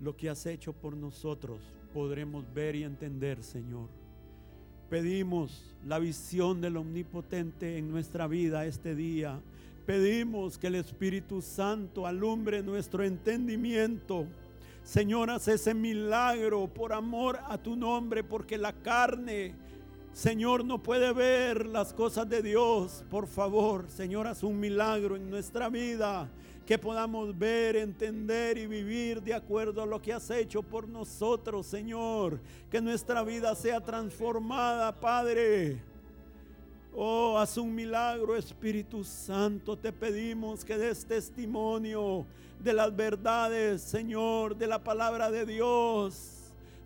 lo que has hecho por nosotros, podremos ver y entender, Señor. Pedimos la visión del Omnipotente en nuestra vida este día. Pedimos que el Espíritu Santo alumbre nuestro entendimiento. Señor, haz ese milagro por amor a tu nombre, porque la carne, Señor, no puede ver las cosas de Dios. Por favor, Señor, haz un milagro en nuestra vida que podamos ver, entender y vivir de acuerdo a lo que has hecho por nosotros, Señor. Que nuestra vida sea transformada, Padre. Oh, haz un milagro, Espíritu Santo. Te pedimos que des testimonio de las verdades, Señor, de la palabra de Dios.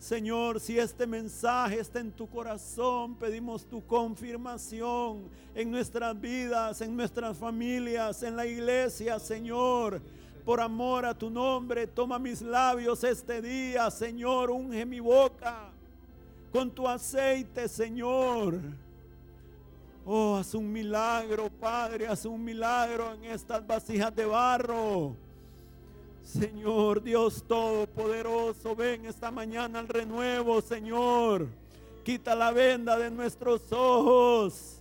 Señor, si este mensaje está en tu corazón, pedimos tu confirmación en nuestras vidas, en nuestras familias, en la iglesia, Señor. Por amor a tu nombre, toma mis labios este día, Señor, unge mi boca con tu aceite, Señor. Oh, haz un milagro, Padre, haz un milagro en estas vasijas de barro. Señor Dios Todopoderoso, ven esta mañana al renuevo, Señor. Quita la venda de nuestros ojos.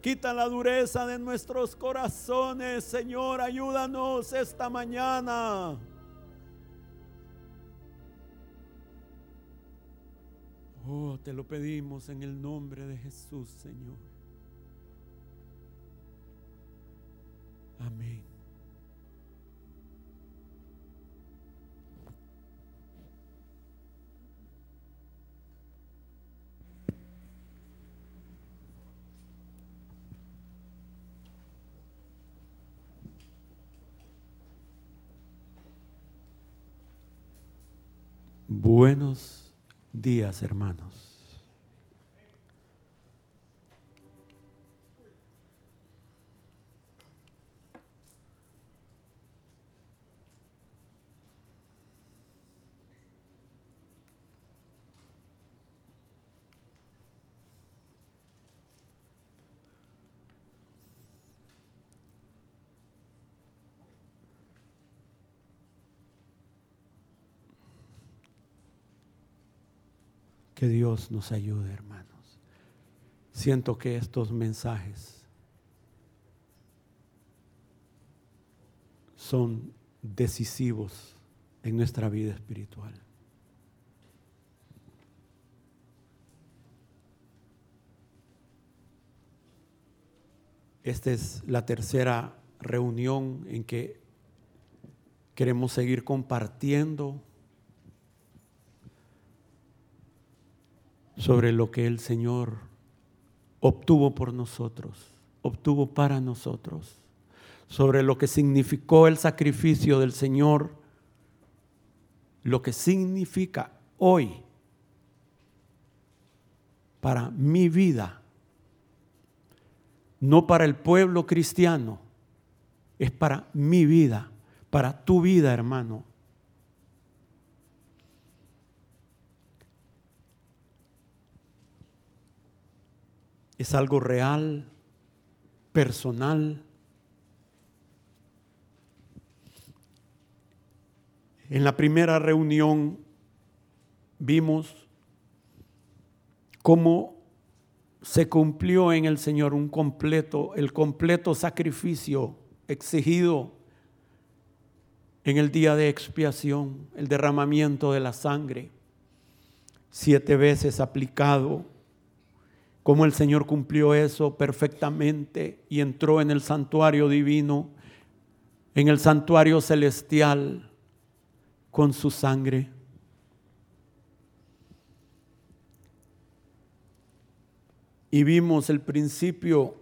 Quita la dureza de nuestros corazones, Señor. Ayúdanos esta mañana. Oh, te lo pedimos en el nombre de Jesús, Señor. Amén. Buenos días, hermanos. Que Dios nos ayude, hermanos. Siento que estos mensajes son decisivos en nuestra vida espiritual. Esta es la tercera reunión en que queremos seguir compartiendo sobre lo que el Señor obtuvo por nosotros, obtuvo para nosotros, sobre lo que significó el sacrificio del Señor, lo que significa hoy para mi vida, no para el pueblo cristiano, es para mi vida, para tu vida, hermano. Es algo real, personal. En la primera reunión vimos cómo se cumplió en el Señor un completo, el completo sacrificio exigido en el día de expiación, el derramamiento de la sangre, siete veces aplicado cómo el Señor cumplió eso perfectamente y entró en el santuario divino, en el santuario celestial con su sangre. Y vimos el principio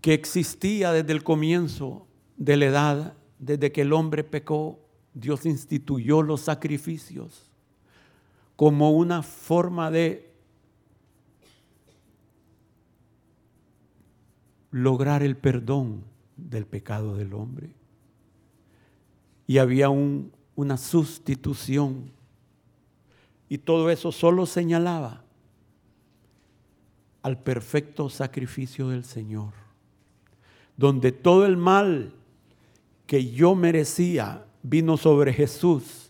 que existía desde el comienzo de la edad, desde que el hombre pecó, Dios instituyó los sacrificios como una forma de lograr el perdón del pecado del hombre. Y había un, una sustitución. Y todo eso solo señalaba al perfecto sacrificio del Señor. donde todo el mal que yo merecía vino sobre Jesús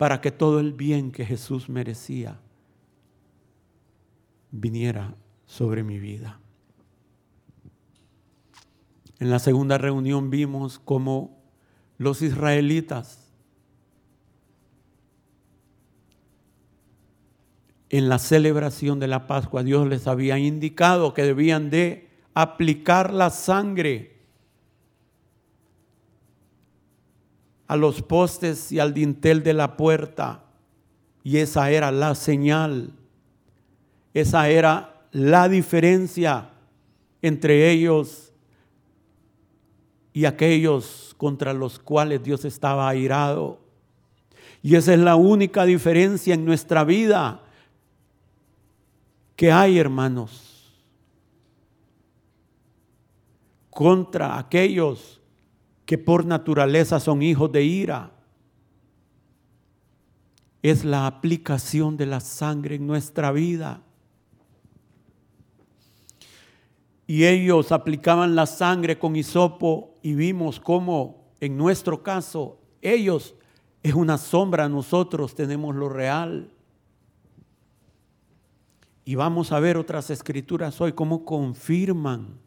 para que todo el bien que Jesús merecía viniera sobre mi vida. En la segunda reunión vimos cómo los israelitas en la celebración de la Pascua Dios les había indicado que debían de aplicar la sangre a los postes y al dintel de la puerta. Y esa era la señal, esa era la diferencia entre ellos y aquellos contra los cuales Dios estaba airado. Y esa es la única diferencia en nuestra vida que hay, hermanos contra aquellos que por naturaleza son hijos de ira. Es la aplicación de la sangre en nuestra vida. Y ellos aplicaban la sangre con hisopo y vimos cómo en nuestro caso ellos es una sombra, nosotros tenemos lo real. Y vamos a ver otras escrituras hoy cómo confirman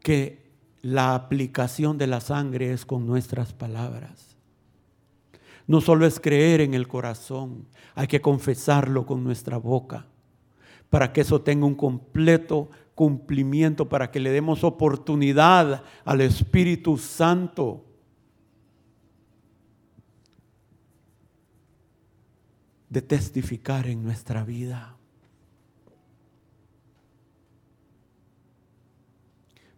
que la aplicación de la sangre es con nuestras palabras. No solo es creer en el corazón, hay que confesarlo con nuestra boca para que eso tenga un completo cumplimiento, para que le demos oportunidad al Espíritu Santo. de testificar en nuestra vida.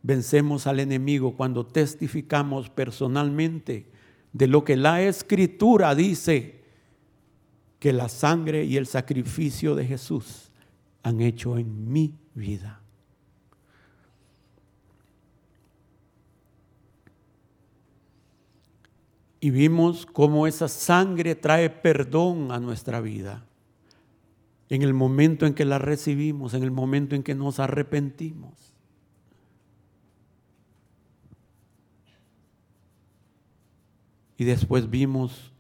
Vencemos al enemigo cuando testificamos personalmente de lo que la escritura dice que la sangre y el sacrificio de Jesús han hecho en mi vida. Y vimos cómo esa sangre trae perdón a nuestra vida. En el momento en que la recibimos, en el momento en que nos arrepentimos. Y después vimos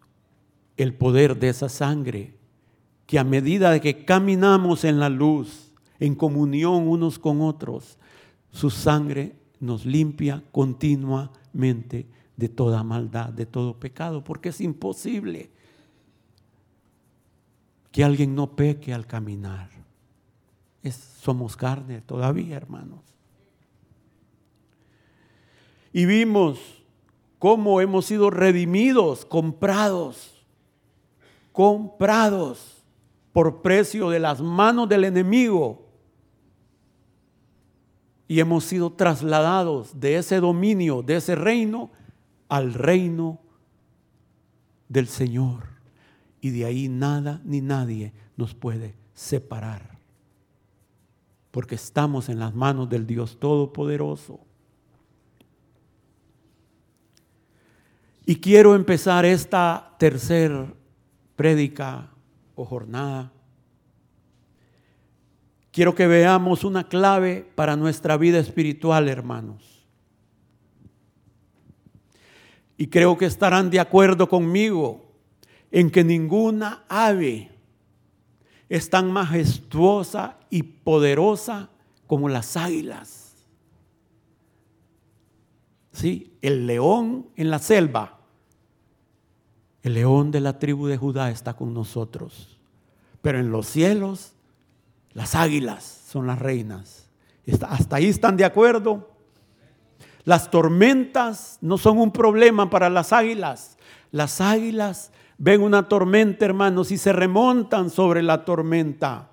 el poder de esa sangre, que a medida de que caminamos en la luz, en comunión unos con otros, su sangre nos limpia continuamente de toda maldad, de todo pecado, porque es imposible que alguien no peque al caminar. somos carne todavía, hermanos. Y vimos cómo hemos sido redimidos, comprados, comprados por precio de las manos del enemigo. Y hemos sido trasladados de ese dominio, de ese reino, al reino del Señor. Y de ahí nada ni nadie nos puede separar. Porque estamos en las manos del Dios Todopoderoso. Y quiero empezar esta tercer prédica o jornada. Quiero que veamos una clave para nuestra vida espiritual, hermanos. Y creo que estarán de acuerdo conmigo en que ninguna ave es tan majestuosa y poderosa como las águilas. ¿Sí? El león en la selva el león de la tribu de Judá está con nosotros. Pero en los cielos, las águilas son las reinas. Hasta ahí están de acuerdo. Las tormentas no son un problema para las águilas. Las águilas ven una tormenta, hermanos, y se remontan sobre la tormenta.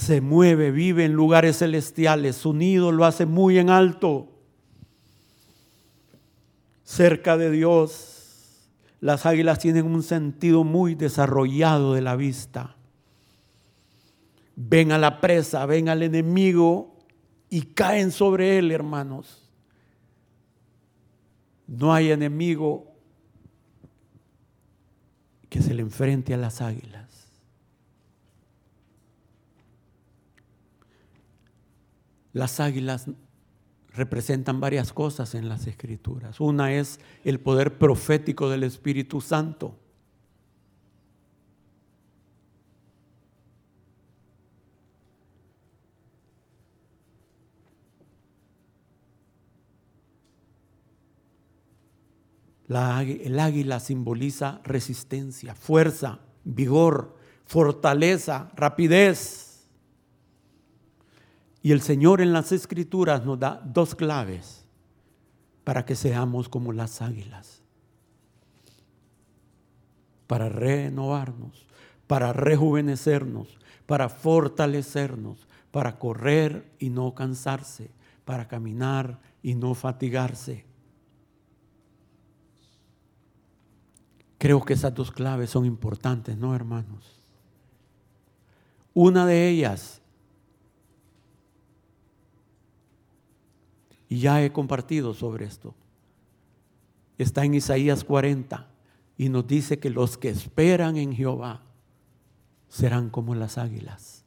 Se mueve, vive en lugares celestiales. Su nido lo hace muy en alto cerca de Dios, las águilas tienen un sentido muy desarrollado de la vista. Ven a la presa, ven al enemigo y caen sobre él, hermanos. No hay enemigo que se le enfrente a las águilas. Las águilas representan varias cosas en las escrituras. Una es el poder profético del Espíritu Santo. el águila simboliza resistencia, fuerza, vigor, fortaleza, rapidez. Y el Señor en las escrituras nos da dos claves para que seamos como las águilas. Para renovarnos, para rejuvenecernos, para fortalecernos, para correr y no cansarse, para caminar y no fatigarse. Creo que esas dos claves son importantes, ¿no, hermanos? Una de ellas, y ya he compartido sobre esto, está en Isaías 40 y nos dice que los que esperan en Jehová serán como las águilas.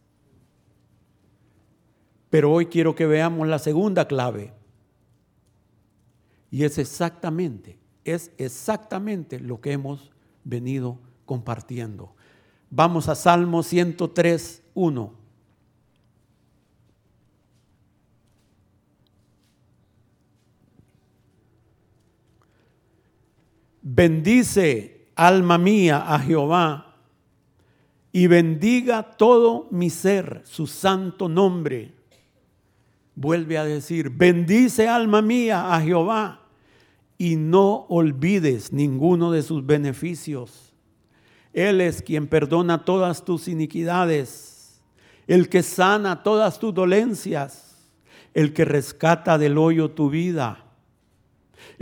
Pero hoy quiero que veamos la segunda clave. Y es exactamente es exactamente lo que hemos venido compartiendo. Vamos a Salmo 103, 1. Bendice, alma mía, a Jehová, y bendiga todo mi ser, su santo nombre. Vuelve a decir, bendice, alma mía, a Jehová y no olvides ninguno de sus beneficios. Él es quien perdona todas tus iniquidades, el que sana todas tus dolencias, el que rescata del hoyo tu vida,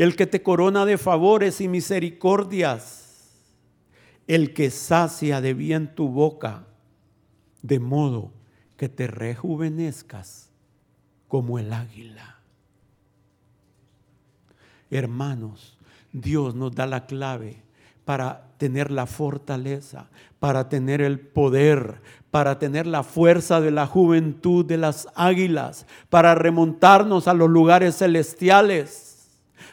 el que te corona de favores y misericordias, el que sacia de bien tu boca, de modo que te rejuvenezcas como el águila. Hermanos, Dios nos da la clave para tener la fortaleza, para tener el poder, para tener la fuerza de la juventud de las águilas, para remontarnos a los lugares celestiales.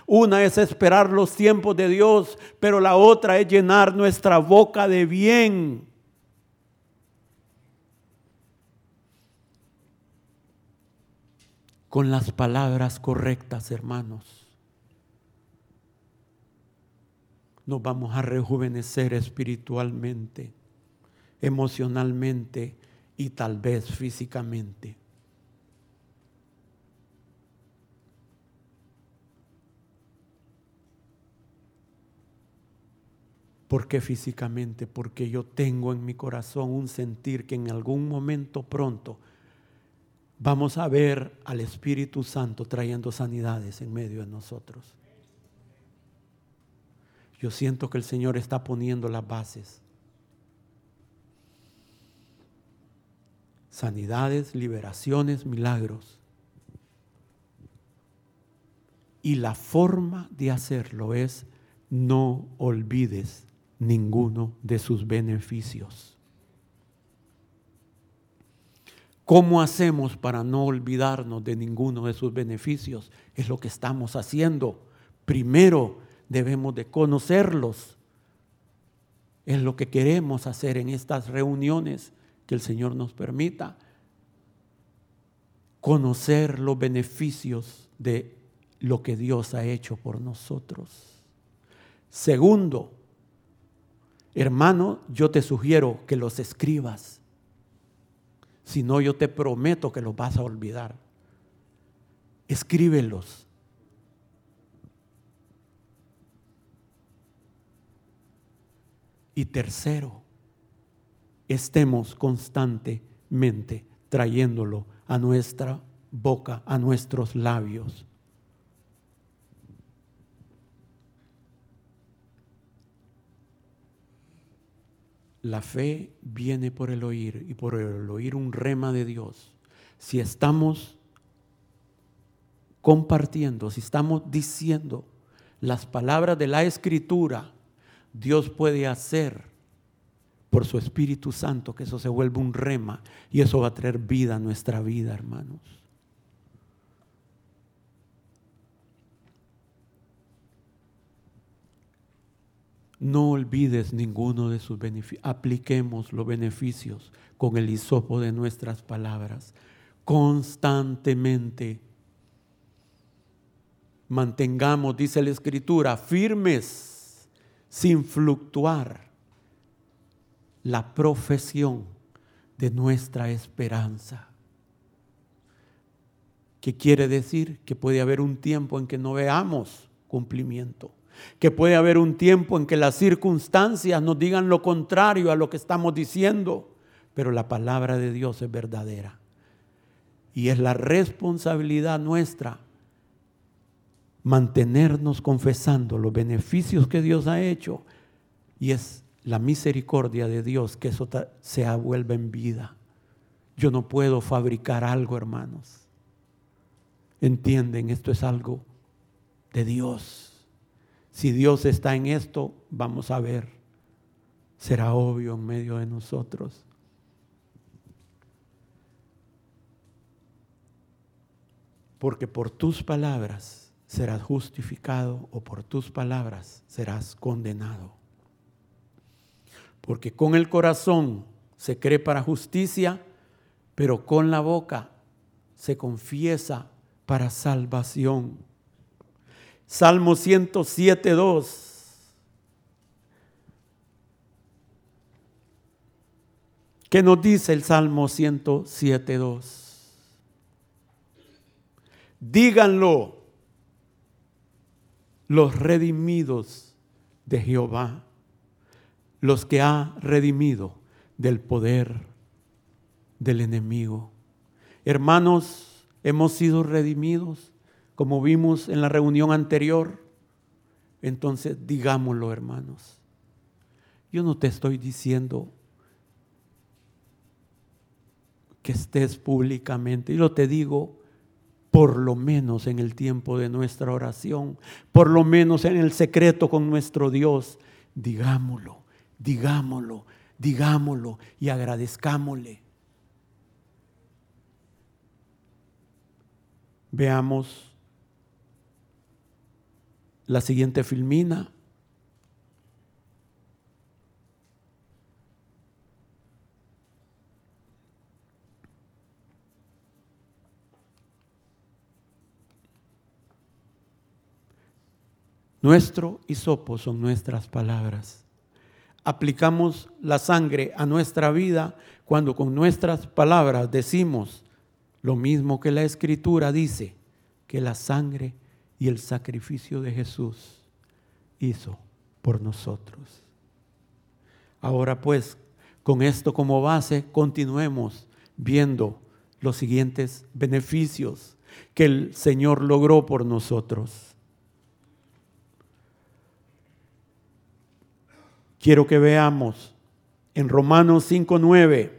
Una es esperar los tiempos de Dios, pero la otra es llenar nuestra boca de bien. Con las palabras correctas, hermanos. nos vamos a rejuvenecer espiritualmente, emocionalmente y tal vez físicamente. ¿Por qué físicamente? Porque yo tengo en mi corazón un sentir que en algún momento pronto vamos a ver al Espíritu Santo trayendo sanidades en medio de nosotros. Yo siento que el Señor está poniendo las bases. Sanidades, liberaciones, milagros. Y la forma de hacerlo es no olvides ninguno de sus beneficios. ¿Cómo hacemos para no olvidarnos de ninguno de sus beneficios? Es lo que estamos haciendo. Primero, debemos de conocerlos. Es lo que queremos hacer en estas reuniones que el Señor nos permita. Conocer los beneficios de lo que Dios ha hecho por nosotros. Segundo, hermano, yo te sugiero que los escribas. Si no, yo te prometo que los vas a olvidar. Escríbelos Y tercero, estemos constantemente trayéndolo a nuestra boca, a nuestros labios. La fe viene por el oír y por el oír un rema de Dios. Si estamos compartiendo, si estamos diciendo las palabras de la escritura, Dios puede hacer por su Espíritu Santo que eso se vuelva un rema y eso va a traer vida a nuestra vida, hermanos. No olvides ninguno de sus beneficios. Apliquemos los beneficios con el hisopo de nuestras palabras constantemente. Mantengamos, dice la Escritura, firmes, sin fluctuar, la profesión de nuestra esperanza. ¿Qué quiere decir? Que puede haber un tiempo en que no veamos cumplimiento que puede haber un tiempo en que las circunstancias nos digan lo contrario a lo que estamos diciendo, pero la palabra de Dios es verdadera. Y es la responsabilidad nuestra mantenernos confesando los beneficios que Dios ha hecho y es la misericordia de Dios que eso se vuelva en vida. Yo no puedo fabricar algo, hermanos. Entienden, esto es algo de Dios. Si Dios está en esto, vamos a ver. Será obvio en medio de nosotros. Porque por tus palabras serás justificado o por tus palabras serás condenado. Porque con el corazón se cree para justicia, pero con la boca se confiesa para salvación. Salmo 107, 2. ¿Qué nos dice el Salmo 107, 2? Díganlo los redimidos de Jehová, los que ha redimido del poder del enemigo. Hermanos, hemos sido redimidos como vimos en la reunión anterior, entonces digámoslo, hermanos. Yo no te estoy diciendo que estés públicamente, yo te digo por lo menos en el tiempo de nuestra oración, por lo menos en el secreto con nuestro Dios, digámoslo, digámoslo, digámoslo y agradezcámosle. Veamos la siguiente filmina. Nuestro hisopo son nuestras palabras. Aplicamos la sangre a nuestra vida cuando con nuestras palabras decimos lo mismo que la escritura dice, que la sangre y el sacrificio de Jesús hizo por nosotros. Ahora pues, con esto como base, continuemos viendo los siguientes beneficios que el Señor logró por nosotros. Quiero que veamos en Romanos 5.9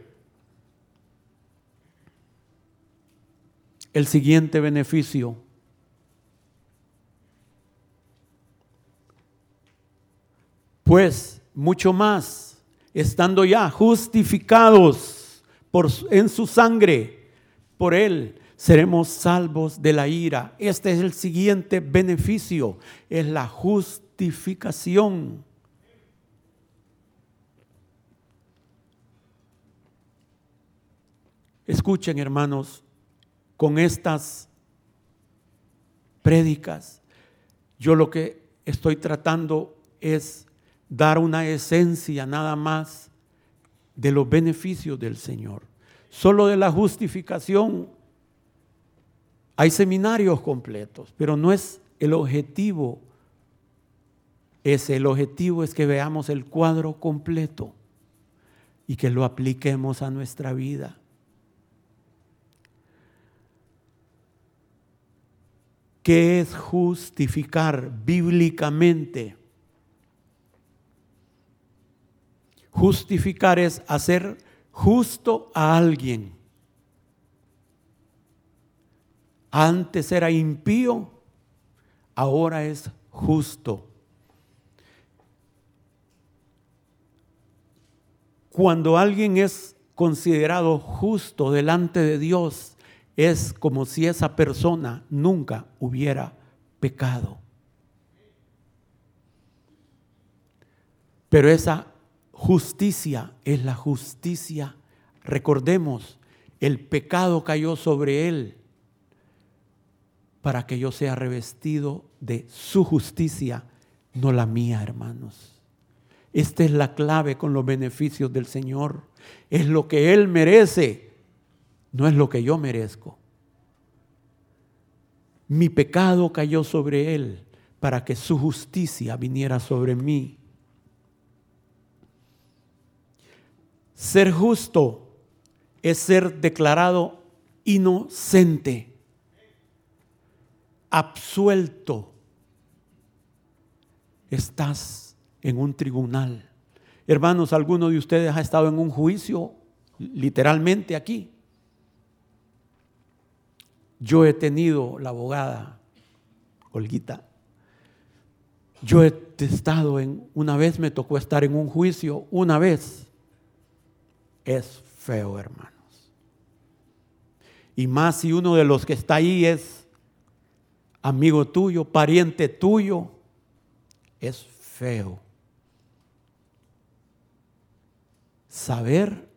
el siguiente beneficio Pues mucho más, estando ya justificados por, en su sangre, por él seremos salvos de la ira. Este es el siguiente beneficio, es la justificación. Escuchen, hermanos, con estas prédicas, yo lo que estoy tratando es dar una esencia nada más de los beneficios del Señor. Solo de la justificación hay seminarios completos, pero no es el objetivo. Ese el objetivo es que veamos el cuadro completo y que lo apliquemos a nuestra vida. ¿Qué es justificar bíblicamente? Justificar es hacer justo a alguien. Antes era impío, ahora es justo. Cuando alguien es considerado justo delante de Dios, es como si esa persona nunca hubiera pecado. Pero esa justicia es la justicia. Recordemos, el pecado cayó sobre él para que yo sea revestido de su justicia, no la mía, hermanos. Esta es la clave con los beneficios del Señor. Es lo que Él merece, no es lo que yo merezco. Mi pecado cayó sobre Él para que su justicia viniera sobre mí. Ser justo es ser declarado inocente, absuelto. Estás en un tribunal. Hermanos, ¿alguno de ustedes ha estado en un juicio literalmente aquí? Yo he tenido la abogada, Olguita. Yo he estado en, una vez me tocó estar en un juicio, una vez. Es feo, hermanos. Y más si uno de los que está ahí es amigo tuyo, pariente tuyo, es feo. Saber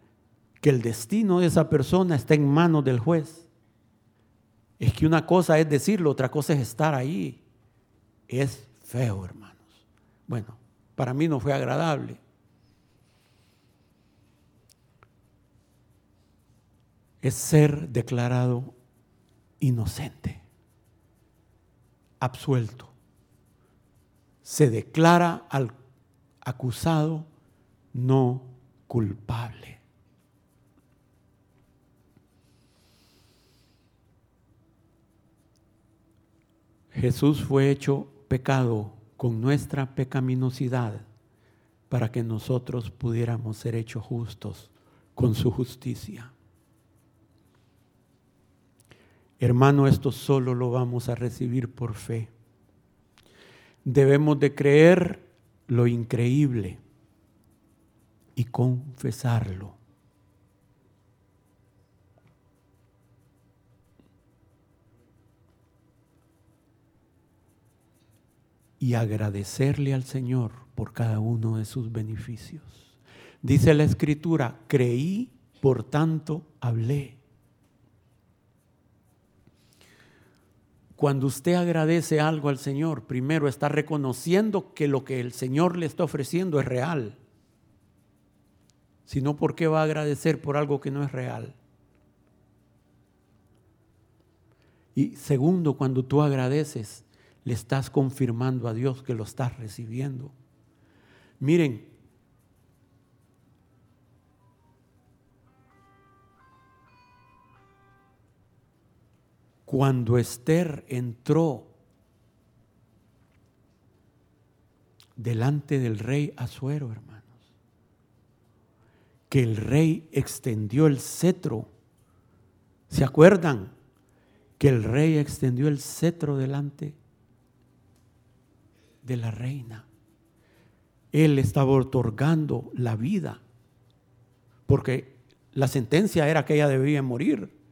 que el destino de esa persona está en manos del juez. Es que una cosa es decirlo, otra cosa es estar ahí. Es feo, hermanos. Bueno, para mí no fue agradable. Es ser declarado inocente, absuelto se declara al acusado no culpable. Jesús fue hecho pecado con nuestra pecaminosidad para que nosotros pudiéramos ser hechos justos con su justicia. Hermano, esto solo lo vamos a recibir por fe debemos de creer lo increíble y confesarlo. Y agradecerle al Señor por cada uno de sus beneficios. Dice la escritura, creí, por tanto hablé. Cuando usted agradece algo al Señor, primero está reconociendo que lo que el Señor le está ofreciendo es real. Si no, ¿por qué va a agradecer por algo que no es real? Y segundo, cuando tú agradeces, le estás confirmando a Dios que lo estás recibiendo. Miren, Cuando Esther entró delante del rey Azuero, hermanos, que el rey extendió el cetro. ¿Se acuerdan? Que el rey extendió el cetro delante de la reina. Él estaba otorgando la vida, porque la sentencia era que ella debía morir.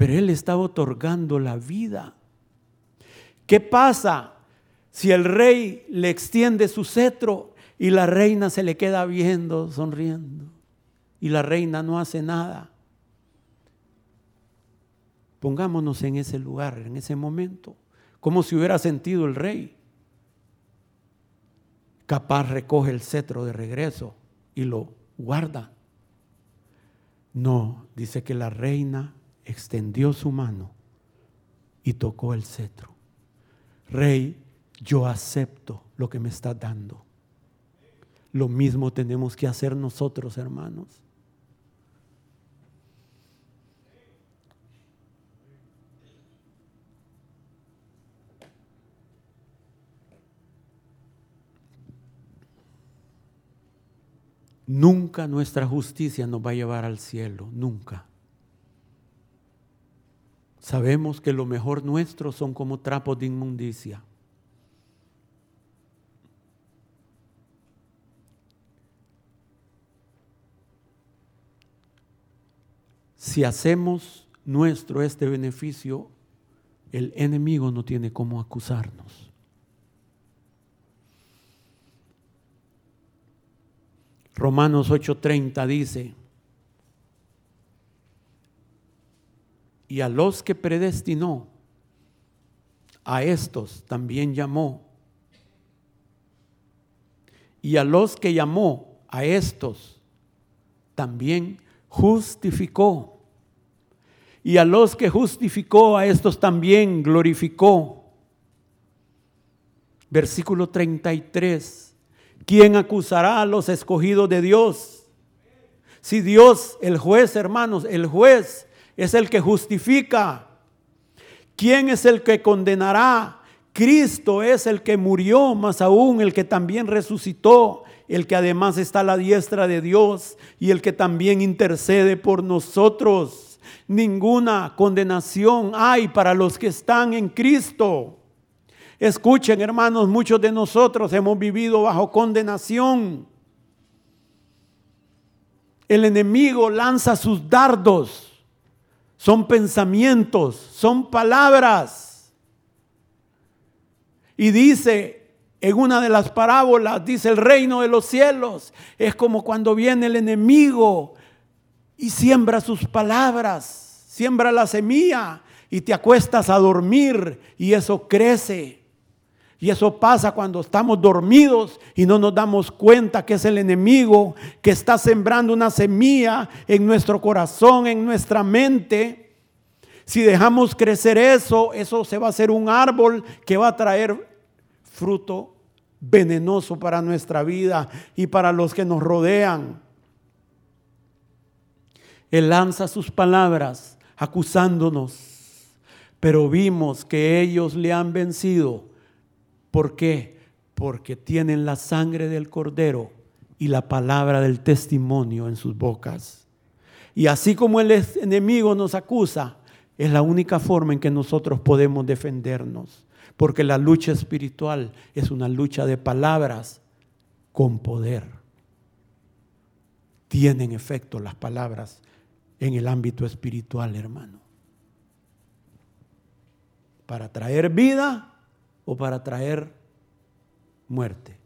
Pero Él estaba otorgando la vida. ¿Qué pasa si el rey le extiende su cetro y la reina se le queda viendo, sonriendo? Y la reina no hace nada. Pongámonos en ese lugar, en ese momento, como si hubiera sentido el rey. Capaz recoge el cetro de regreso y lo guarda. No, dice que la reina extendió su mano y tocó el cetro. Rey, yo acepto lo que me estás dando. Lo mismo tenemos que hacer nosotros, hermanos. Nunca nuestra justicia nos va a llevar al cielo, nunca. Sabemos que lo mejor nuestro son como trapos de inmundicia. Si hacemos nuestro este beneficio, el enemigo no tiene cómo acusarnos. Romanos 8:30 dice, y a los que predestinó, a estos también llamó. Y a los que llamó, a estos también justificó. Y a los que justificó, a estos también glorificó. Versículo 33. ¿Quién acusará a los escogidos de Dios? Si Dios, el juez, hermanos, el juez es el que justifica. ¿Quién es el que condenará? Cristo es el que murió, más aún el que también resucitó, el que además está a la diestra de Dios y el que también intercede por nosotros. Ninguna condenación hay para los que están en Cristo. Escuchen, hermanos, muchos de nosotros hemos vivido bajo condenación. El enemigo lanza sus dardos son pensamientos, son palabras. Y dice en una de las parábolas, dice el reino de los cielos, es como cuando viene el enemigo y siembra sus palabras, siembra la semilla y te acuestas a dormir y eso crece. Y eso pasa cuando estamos dormidos y no nos damos cuenta que es el enemigo que está sembrando una semilla en nuestro corazón, en nuestra mente. Si dejamos crecer eso, eso se va a hacer un árbol que va a traer fruto venenoso para nuestra vida y para los que nos rodean. Él lanza sus palabras acusándonos, pero vimos que ellos le han vencido ¿Por qué? Porque tienen la sangre del cordero y la palabra del testimonio en sus bocas. Y así como el enemigo nos acusa, es la única forma en que nosotros podemos defendernos. Porque la lucha espiritual es una lucha de palabras con poder. Tienen efecto las palabras en el ámbito espiritual, hermano. Para traer vida o para traer muerte?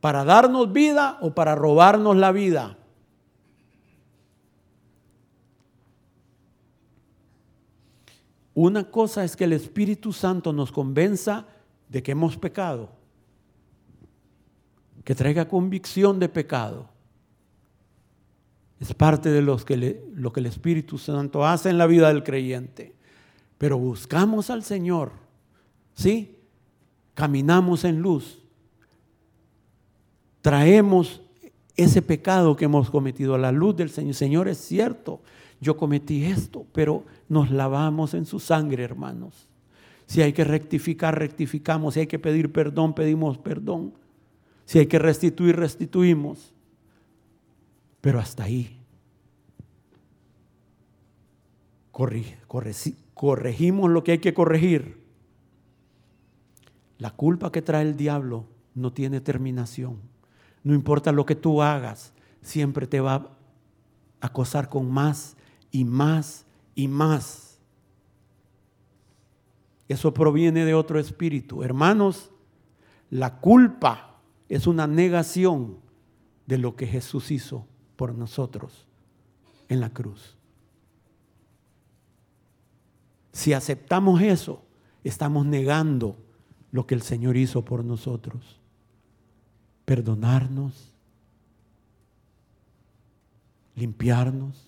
¿Para darnos vida o para robarnos la vida? Una cosa es que el Espíritu Santo nos convenza de que hemos pecado, que traiga convicción de pecado. Es parte de que lo que el Espíritu Santo hace en la vida del creyente. Pero buscamos al Señor ¿sí? Caminamos en luz. Traemos ese pecado que hemos cometido a la luz del Señor. Señor, es cierto, yo cometí esto, pero nos lavamos en su sangre, hermanos. Si hay que rectificar, rectificamos. Si hay que pedir perdón, pedimos perdón. Si hay que restituir, restituimos. Pero hasta ahí. corregimos lo que hay que corregir. La culpa que trae el diablo no tiene terminación. No importa lo que tú hagas, siempre te va a acosar con más y más y más. Eso proviene de otro espíritu. Hermanos, la culpa es una negación de lo que Jesús hizo por nosotros en la cruz. Si aceptamos eso, estamos negando lo que el Señor hizo por nosotros. Perdonarnos, limpiarnos,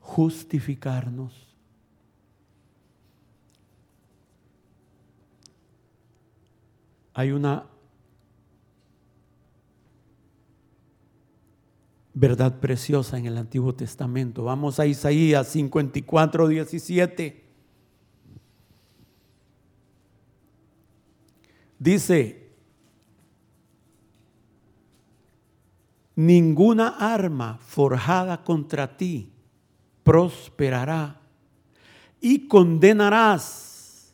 justificarnos. Hay una verdad preciosa en el Antiguo Testamento. Vamos a Isaías 54, 17. Dice, ninguna arma forjada contra ti prosperará y condenarás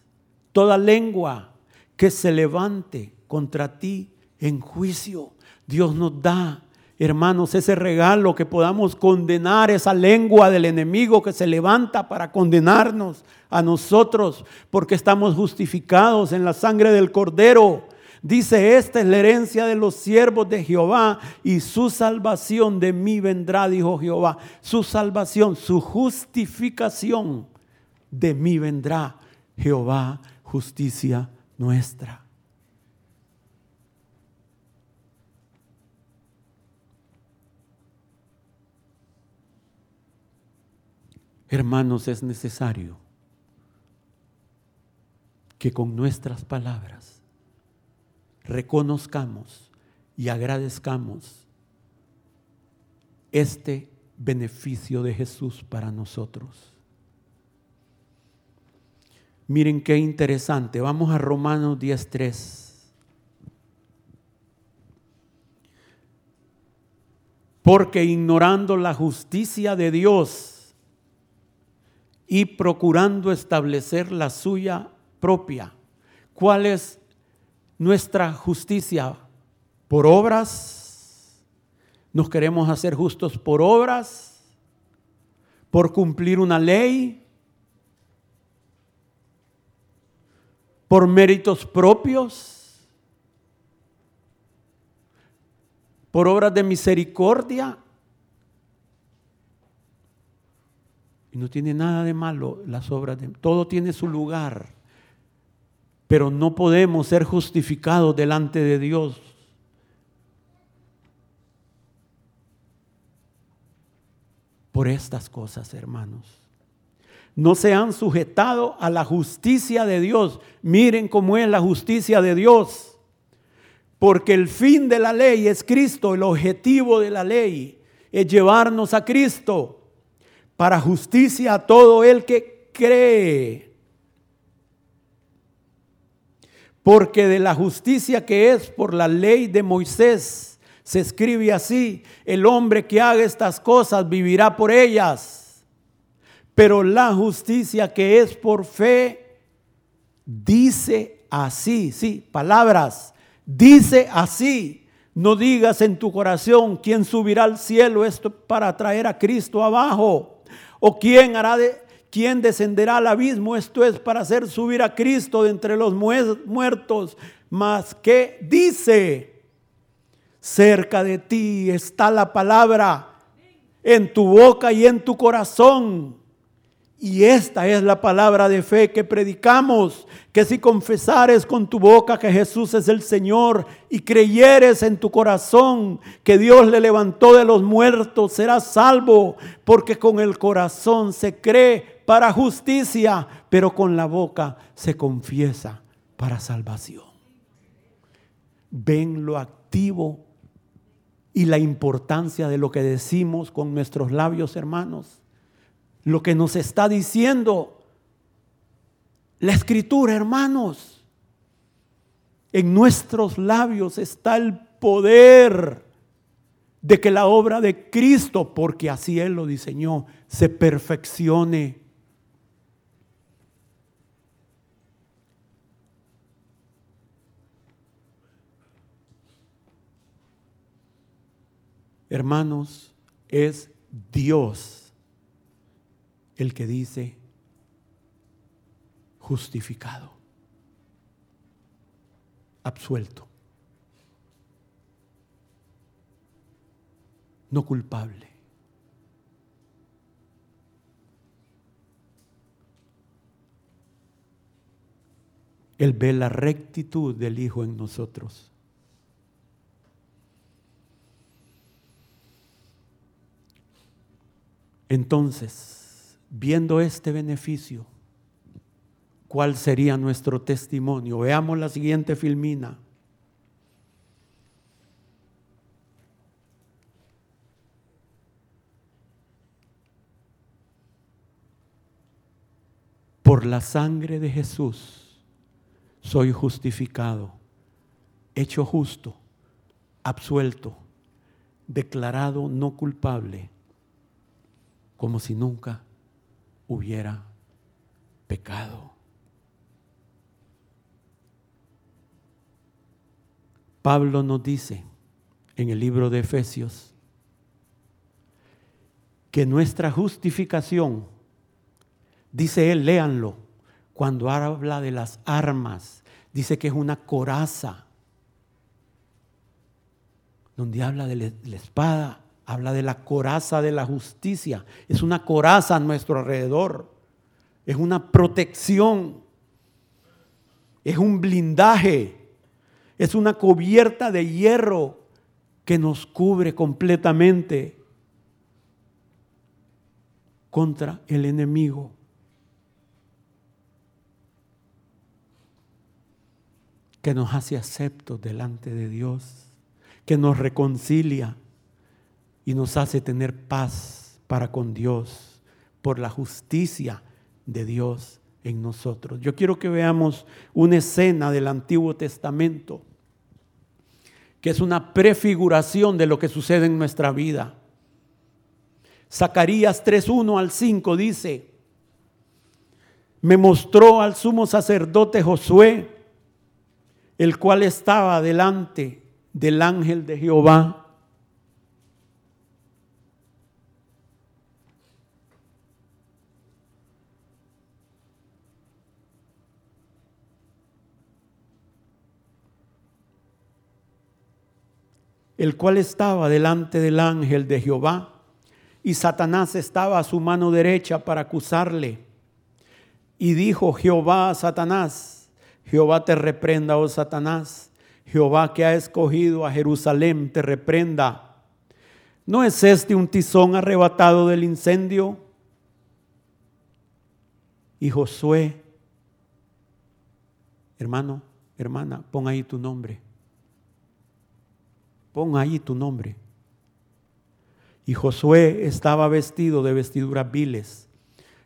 toda lengua que se levante contra ti en juicio. Dios nos da hermanos, ese regalo que podamos condenar esa lengua del enemigo que se levanta para condenarnos a nosotros, porque estamos justificados en la sangre del cordero. Dice, esta es la herencia de los siervos de Jehová y su salvación de mí vendrá, dijo Jehová. Su salvación, su justificación de mí vendrá. Jehová, justicia nuestra. Hermanos, es necesario que con nuestras palabras reconozcamos y agradezcamos este beneficio de Jesús para nosotros. Miren qué interesante. Vamos a Romanos 10.3. Porque ignorando la justicia de Dios y procurando establecer la suya propia. ¿Cuál es nuestra justicia? ¿Por obras? ¿Nos queremos hacer justos por obras? ¿Por cumplir una ley? ¿Por méritos propios? ¿Por obras de misericordia? Y no tiene nada de malo las obras de... Todo tiene su lugar pero no podemos ser justificados delante de Dios. Por estas cosas, hermanos. No se han sujetado a la justicia de Dios. Miren cómo es la justicia de Dios. Porque el fin de la ley es Cristo, el objetivo de la ley es llevarnos a Cristo para justicia a todo el que cree. Porque de la justicia que es por la ley de Moisés, se escribe así, el hombre que haga estas cosas vivirá por ellas. Pero la justicia que es por fe, dice así, sí, palabras, dice así. No digas en tu corazón quién subirá al cielo esto para traer a Cristo abajo. O quién hará de, ¿Quién descenderá al abismo? Esto es para hacer subir a Cristo de entre los muertos. Mas que dice, cerca de ti está la palabra, en tu boca y en tu corazón. Y esta es la palabra de fe que predicamos, que si confesares con tu boca que Jesús es el Señor y creyeres en tu corazón que Dios le levantó de los muertos, serás salvo, porque con el corazón se cree para justicia, pero con la boca se confiesa para salvación. Ven lo activo y la importancia de lo que decimos con nuestros labios, hermanos. Lo que nos está diciendo la escritura, hermanos. En nuestros labios está el poder de que la obra de Cristo, porque así Él lo diseñó, se perfeccione Hermanos, es Dios el que dice justificado, absuelto, no culpable. Él ve la rectitud del Hijo en nosotros. Entonces, viendo este beneficio, ¿cuál sería nuestro testimonio? Veamos la siguiente filmina. Por la sangre de Jesús soy justificado, hecho justo, absuelto, declarado no culpable como si nunca hubiera pecado. Pablo nos dice en el libro de Efesios que nuestra justificación, dice él, léanlo, cuando habla de las armas, dice que es una coraza donde habla de la espada, habla de la coraza de la justicia. Es una coraza a nuestro alrededor, es una protección, es un blindaje, es una cubierta de hierro que nos cubre completamente contra el enemigo. que nos hace aceptos delante de Dios, que nos reconcilia y nos hace tener paz para con Dios por la justicia de Dios en nosotros. Yo quiero que veamos una escena del Antiguo Testamento, que es una prefiguración de lo que sucede en nuestra vida. Zacarías 3.1 al 5 dice, me mostró al sumo sacerdote Josué, el cual estaba delante del ángel de Jehová. El cual estaba delante del ángel de Jehová, y Satanás estaba a su mano derecha para acusarle. Y dijo Jehová a Satanás, Jehová te reprenda, oh Satanás. Jehová que ha escogido a Jerusalén te reprenda. ¿No es este un tizón arrebatado del incendio? Y Josué, hermano, hermana, pon ahí tu nombre. Pon ahí tu nombre. Y Josué estaba vestido de vestiduras viles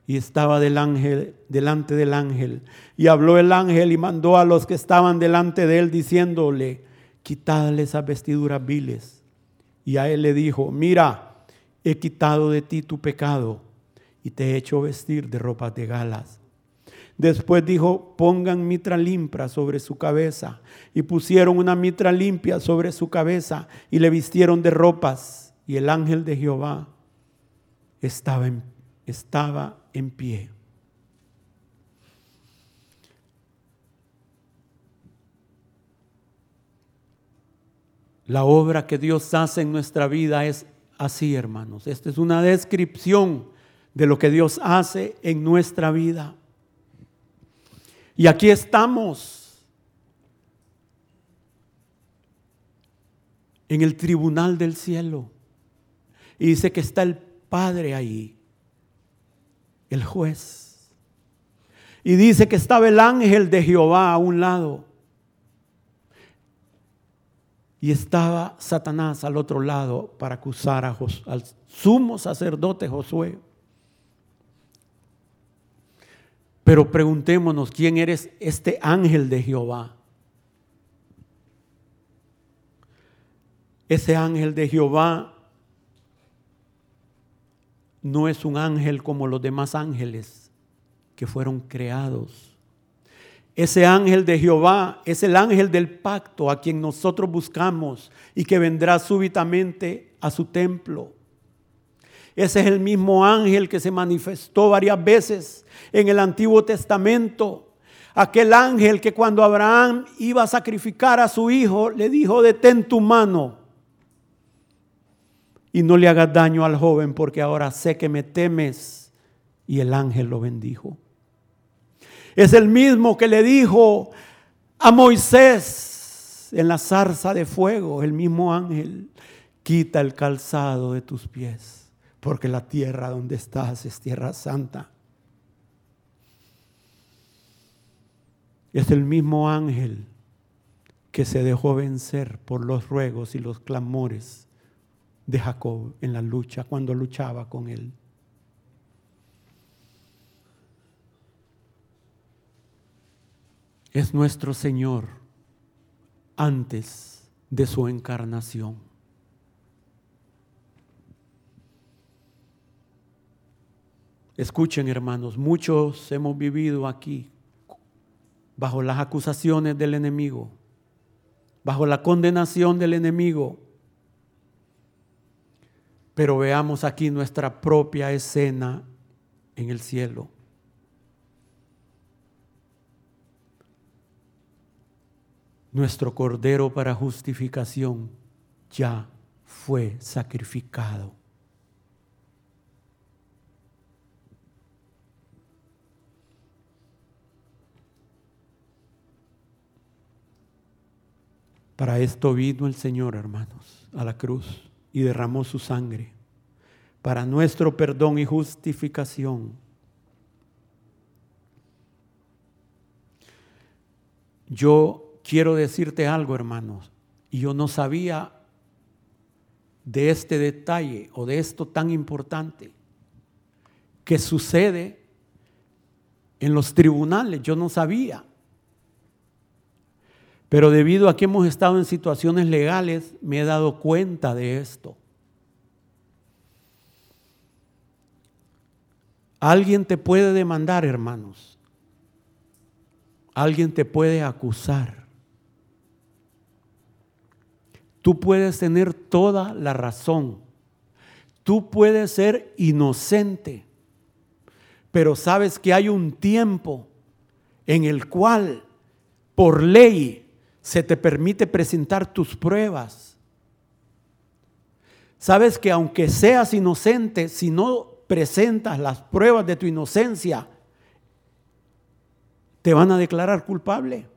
y estaba del ángel, delante del ángel. Y habló el ángel y mandó a los que estaban delante de él diciéndole, quitadle esas vestiduras viles. Y a él le dijo, mira, he quitado de ti tu pecado y te he hecho vestir de ropas de galas. Después dijo, pongan mitra limpia sobre su cabeza. Y pusieron una mitra limpia sobre su cabeza y le vistieron de ropas. Y el ángel de Jehová estaba en, estaba en pie. La obra que Dios hace en nuestra vida es así, hermanos. Esta es una descripción de lo que Dios hace en nuestra vida. Y aquí estamos en el tribunal del cielo. Y dice que está el Padre ahí el juez. Y dice que estaba el ángel de Jehová a un lado. Y estaba Satanás al otro lado para acusar a al sumo sacerdote Josué. Pero preguntémonos, ¿quién eres este ángel de Jehová? Ese ángel de Jehová no es un ángel como los demás ángeles que fueron creados. Ese ángel de Jehová es el ángel del pacto a quien nosotros buscamos y que vendrá súbitamente a su templo. Ese es el mismo ángel que se manifestó varias veces en el Antiguo Testamento. Aquel ángel que cuando Abraham iba a sacrificar a su hijo le dijo, detén tu mano y no le hagas daño al joven porque ahora sé que me temes. Y el ángel lo bendijo. Es el mismo que le dijo a Moisés en la zarza de fuego, el mismo ángel, quita el calzado de tus pies, porque la tierra donde estás es tierra santa. Es el mismo ángel que se dejó vencer por los ruegos y los clamores de Jacob en la lucha, cuando luchaba con él. Es nuestro Señor antes de su encarnación. Escuchen hermanos, muchos hemos vivido aquí bajo las acusaciones del enemigo, bajo la condenación del enemigo pero veamos aquí nuestra propia escena en el cielo. Nuestro Cordero para justificación ya fue sacrificado. Para esto vino el Señor, hermanos, a la cruz y derramó su sangre para nuestro perdón y justificación. Yo quiero decirte algo, hermanos, y yo no sabía de este detalle o de esto tan importante que sucede en los tribunales. Yo no sabía. Pero debido a que hemos estado en situaciones legales, me he dado cuenta de esto. Alguien te puede demandar, hermanos. Alguien te puede acusar. Tú puedes tener toda la razón. Tú puedes ser inocente. Pero sabes que hay un tiempo en el cual, por ley, se te permite presentar tus pruebas. Sabes que aunque seas inocente, si no presentas las pruebas de tu inocencia, te van a declarar culpable.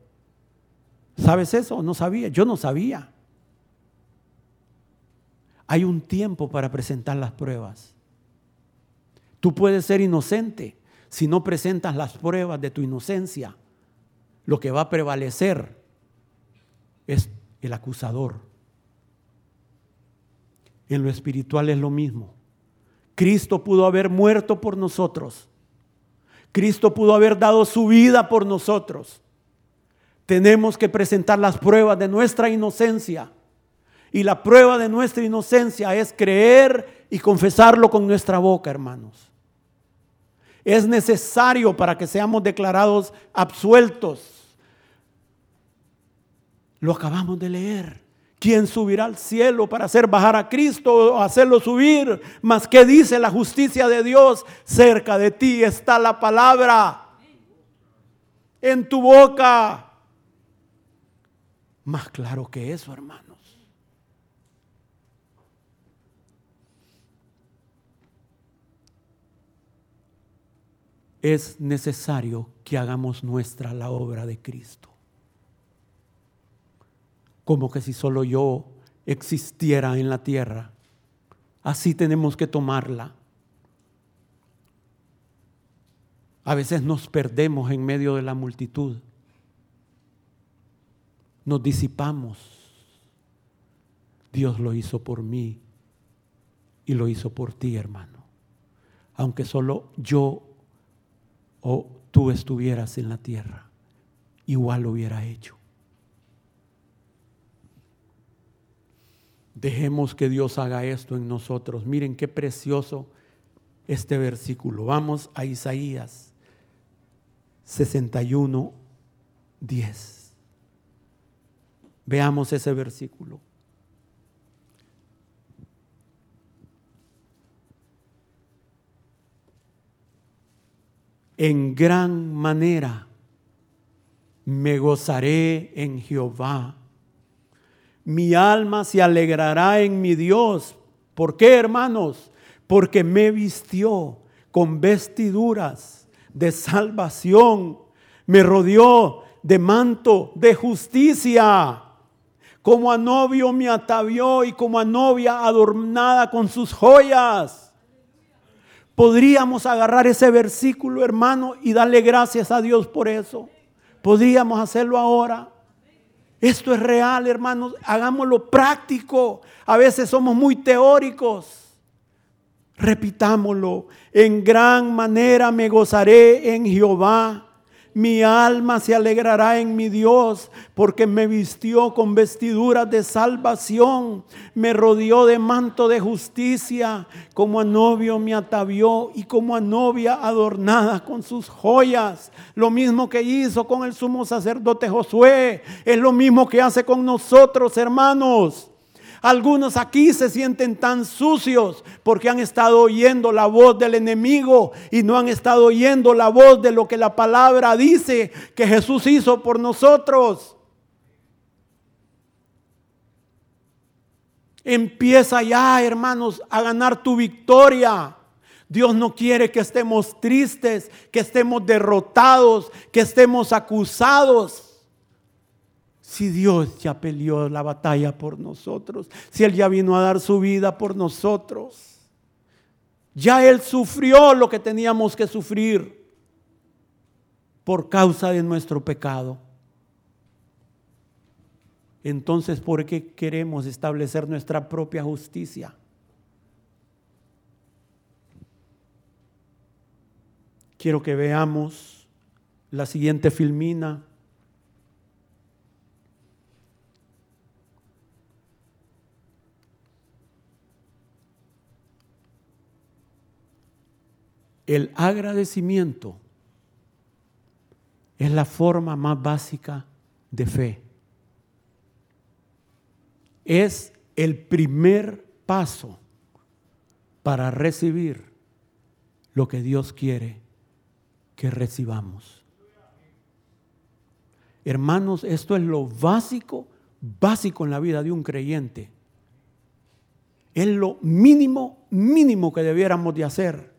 ¿Sabes eso? No sabía. Yo no sabía. Hay un tiempo para presentar las pruebas. Tú puedes ser inocente si no presentas las pruebas de tu inocencia. Lo que va a prevalecer es el acusador. En lo espiritual es lo mismo. Cristo pudo haber muerto por nosotros. Cristo pudo haber dado su vida por nosotros. Tenemos que presentar las pruebas de nuestra inocencia. Y la prueba de nuestra inocencia es creer y confesarlo con nuestra boca, hermanos. Es necesario para que seamos declarados absueltos lo acabamos de leer. ¿Quién subirá al cielo para hacer bajar a Cristo o hacerlo subir? Mas ¿qué dice la justicia de Dios? Cerca de ti está la palabra. En tu boca. Más claro que eso, hermanos. Es necesario que hagamos nuestra la obra de Cristo como que si solo yo existiera en la tierra. Así tenemos que tomarla. A veces nos perdemos en medio de la multitud. Nos disipamos. Dios lo hizo por mí y lo hizo por ti, hermano. Aunque solo yo o tú estuvieras en la tierra, igual lo hubiera hecho. Dejemos que Dios haga esto en nosotros. Miren qué precioso este versículo. Vamos a Isaías 61, 10. Veamos ese versículo. En gran manera me gozaré en Jehová mi alma se alegrará en mi Dios. ¿Por qué, hermanos? Porque me vistió con vestiduras de salvación, me rodeó de manto de justicia. Como a novio me atavió y como a novia adornada con sus joyas. Podríamos agarrar ese versículo, hermano, y darle gracias a Dios por eso. Podríamos hacerlo ahora. Esto es real, hermanos. Hagámoslo práctico. A veces somos muy teóricos. Repitámoslo. En gran manera me gozaré en Jehová. Mi alma se alegrará en mi Dios, porque me vistió con vestiduras de salvación, me rodeó de manto de justicia, como a novio me atavió y como a novia adornada con sus joyas. Lo mismo que hizo con el sumo sacerdote Josué, es lo mismo que hace con nosotros, hermanos. Algunos aquí se sienten tan sucios porque han estado oyendo la voz del enemigo y no han estado oyendo la voz de lo que la palabra dice que Jesús hizo por nosotros. Empieza ya, hermanos, a ganar tu victoria. Dios no quiere que estemos tristes, que estemos derrotados, que estemos acusados. Si Dios ya peleó la batalla por nosotros, si Él ya vino a dar su vida por nosotros, ya Él sufrió lo que teníamos que sufrir por causa de nuestro pecado. Entonces, ¿por qué queremos establecer nuestra propia justicia? Quiero que veamos la siguiente filmina. El agradecimiento es la forma más básica de fe es el primer paso para recibir lo que Dios quiere que recibamos. Hermanos, esto es lo básico, básico en la vida de un creyente. Es lo mínimo, mínimo que debiéramos de hacer.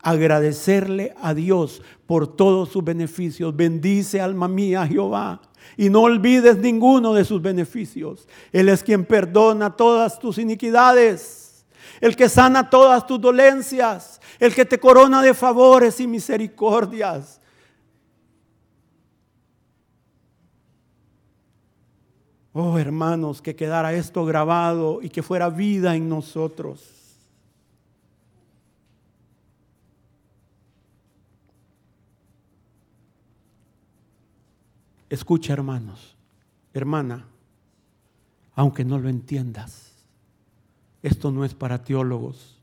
Agradecerle a Dios por todos sus beneficios. Bendice alma mía Jehová y no olvides ninguno de sus beneficios. Él es quien perdona todas tus iniquidades, el que sana todas tus dolencias, el que te corona de favores y misericordias. Oh hermanos, que quedara esto grabado y que fuera vida en nosotros. Escucha, hermanos, hermana, aunque no lo entiendas, esto no es para teólogos,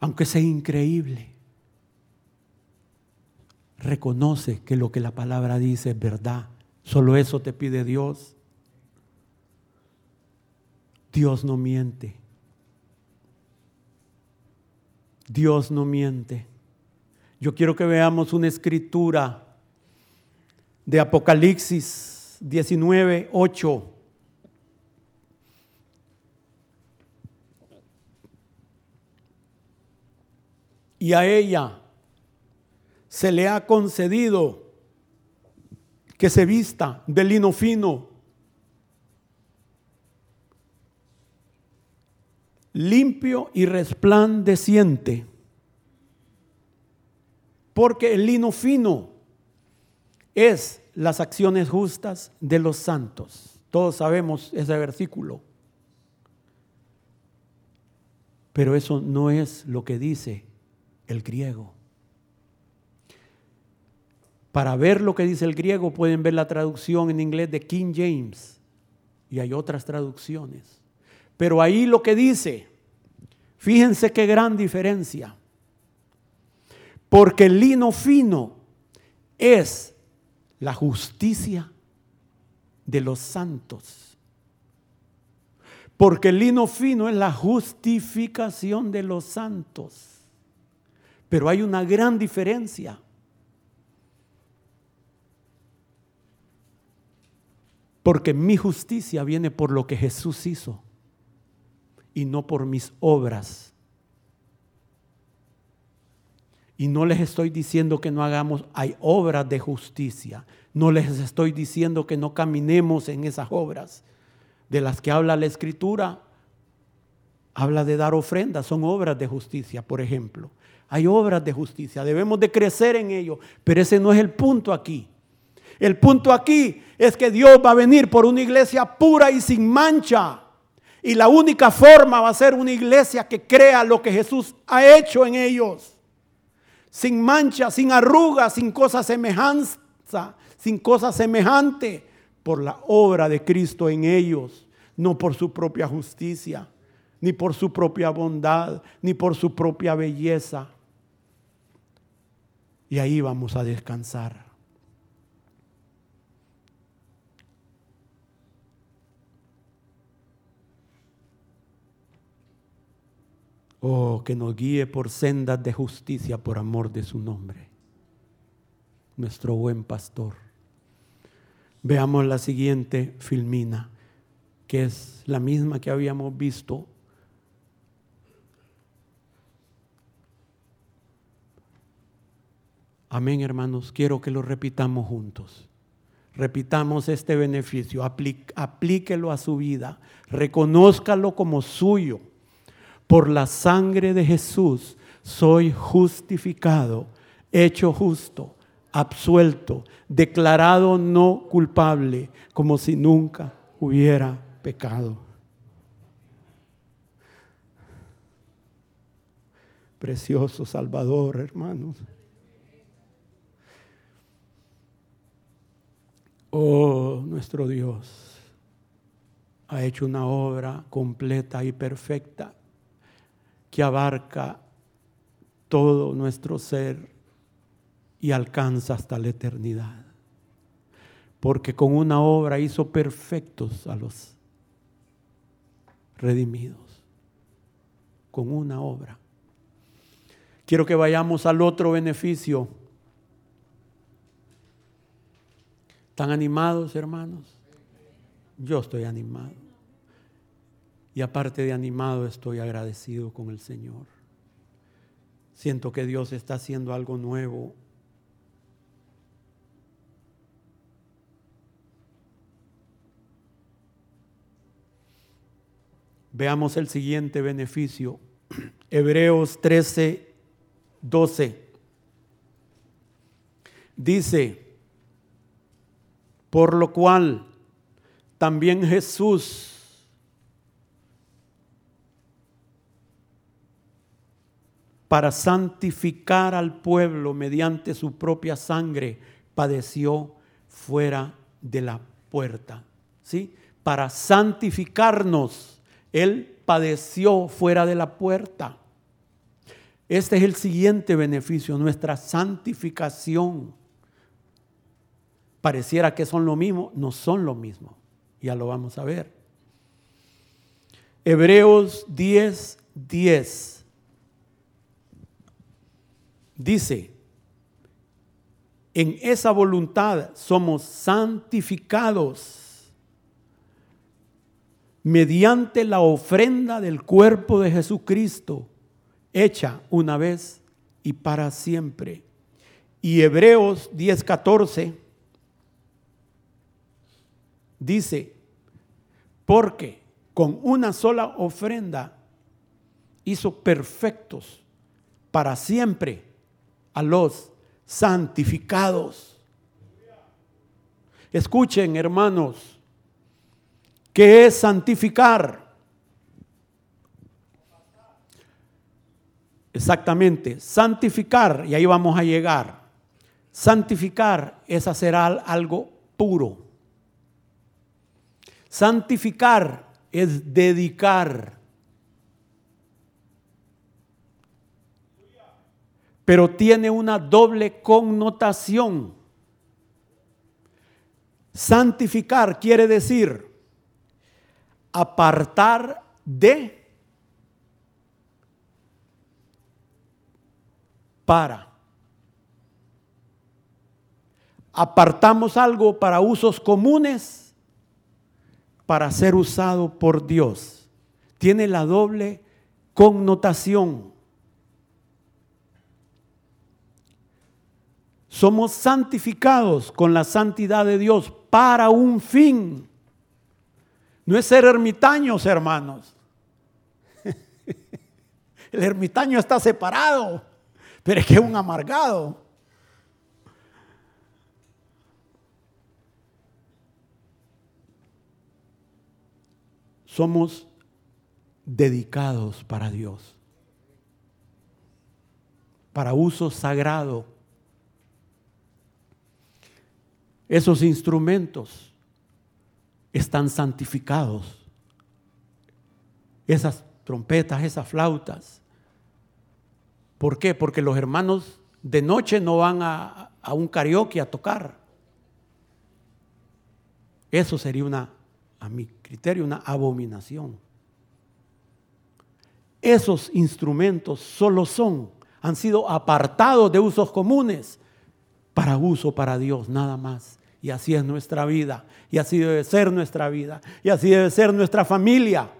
aunque sea increíble, reconoce que lo que la palabra dice es verdad. Solo eso te pide Dios. Dios no miente. Dios no miente. Yo quiero que veamos una escritura de Apocalipsis 19, 8. Y a ella se le ha concedido que se vista de lino fino, limpio y resplandeciente, porque el lino fino es las acciones justas de los santos. Todos sabemos ese versículo. Pero eso no es lo que dice el griego. Para ver lo que dice el griego pueden ver la traducción en inglés de King James y hay otras traducciones. Pero ahí lo que dice, fíjense qué gran diferencia. Porque el lino fino es la justicia de los santos. Porque el lino fino es la justificación de los santos. Pero hay una gran diferencia. Porque mi justicia viene por lo que Jesús hizo y no por mis obras. Y no les estoy diciendo que no hagamos, hay obras de justicia. No les estoy diciendo que no caminemos en esas obras de las que habla la escritura. Habla de dar ofrendas, son obras de justicia, por ejemplo. Hay obras de justicia, debemos de crecer en ello, pero ese no es el punto aquí. El punto aquí es que Dios va a venir por una iglesia pura y sin mancha. Y la única forma va a ser una iglesia que crea lo que Jesús ha hecho en ellos sin mancha, sin arrugas, sin cosa semejanza, sin cosa semejante, por la obra de Cristo en ellos, no por su propia justicia, ni por su propia bondad, ni por su propia belleza. Y ahí vamos a descansar. Oh, que nos guíe por sendas de justicia por amor de su nombre. Nuestro buen pastor. Veamos la siguiente filmina. que es la misma que habíamos visto Amén, hermanos. Quiero que lo repitamos juntos. Repitamos este beneficio, aplíquelo a su vida, reconózcalo como suyo. Por la sangre de Jesús soy justificado, hecho justo, absuelto, declarado no culpable, como si nunca hubiera pecado. Precioso Salvador, hermanos. Oh, nuestro Dios ha hecho una obra completa y perfecta que abarca todo nuestro ser y alcanza hasta la eternidad. Porque con una obra hizo perfectos a los redimidos. Con una obra. Quiero que vayamos al otro beneficio ¿Están animados, hermanos? Yo estoy animado. Y aparte de animado, estoy agradecido con el Señor. Siento que Dios está haciendo algo nuevo. Veamos el siguiente beneficio. Hebreos 13, 12. Dice, por lo cual también Jesús para santificar al pueblo mediante su propia sangre padeció fuera de la puerta. ¿Sí? Para santificarnos, él padeció fuera de la puerta. Este es el siguiente beneficio, nuestra santificación pareciera que son lo mismo, no son lo mismo. Ya lo vamos a ver. Hebreos 10, 10. Dice, en esa voluntad somos santificados mediante la ofrenda del cuerpo de Jesucristo, hecha una vez y para siempre. Y Hebreos 10, 14 Dice, porque con una sola ofrenda hizo perfectos para siempre a los santificados. Escuchen, hermanos, ¿qué es santificar? Exactamente, santificar, y ahí vamos a llegar. Santificar es hacer algo puro. Santificar es dedicar. Pero tiene una doble connotación. Santificar quiere decir apartar de para. Apartamos algo para usos comunes para ser usado por Dios. Tiene la doble connotación. Somos santificados con la santidad de Dios para un fin. No es ser ermitaños, hermanos. El ermitaño está separado, pero es que es un amargado. somos dedicados para Dios, para uso sagrado. Esos instrumentos están santificados. Esas trompetas, esas flautas. ¿Por qué? Porque los hermanos de noche no van a, a un karaoke a tocar. Eso sería una a mi criterio, una abominación. Esos instrumentos solo son, han sido apartados de usos comunes para uso para Dios, nada más. Y así es nuestra vida. Y así debe ser nuestra vida. Y así debe ser nuestra familia.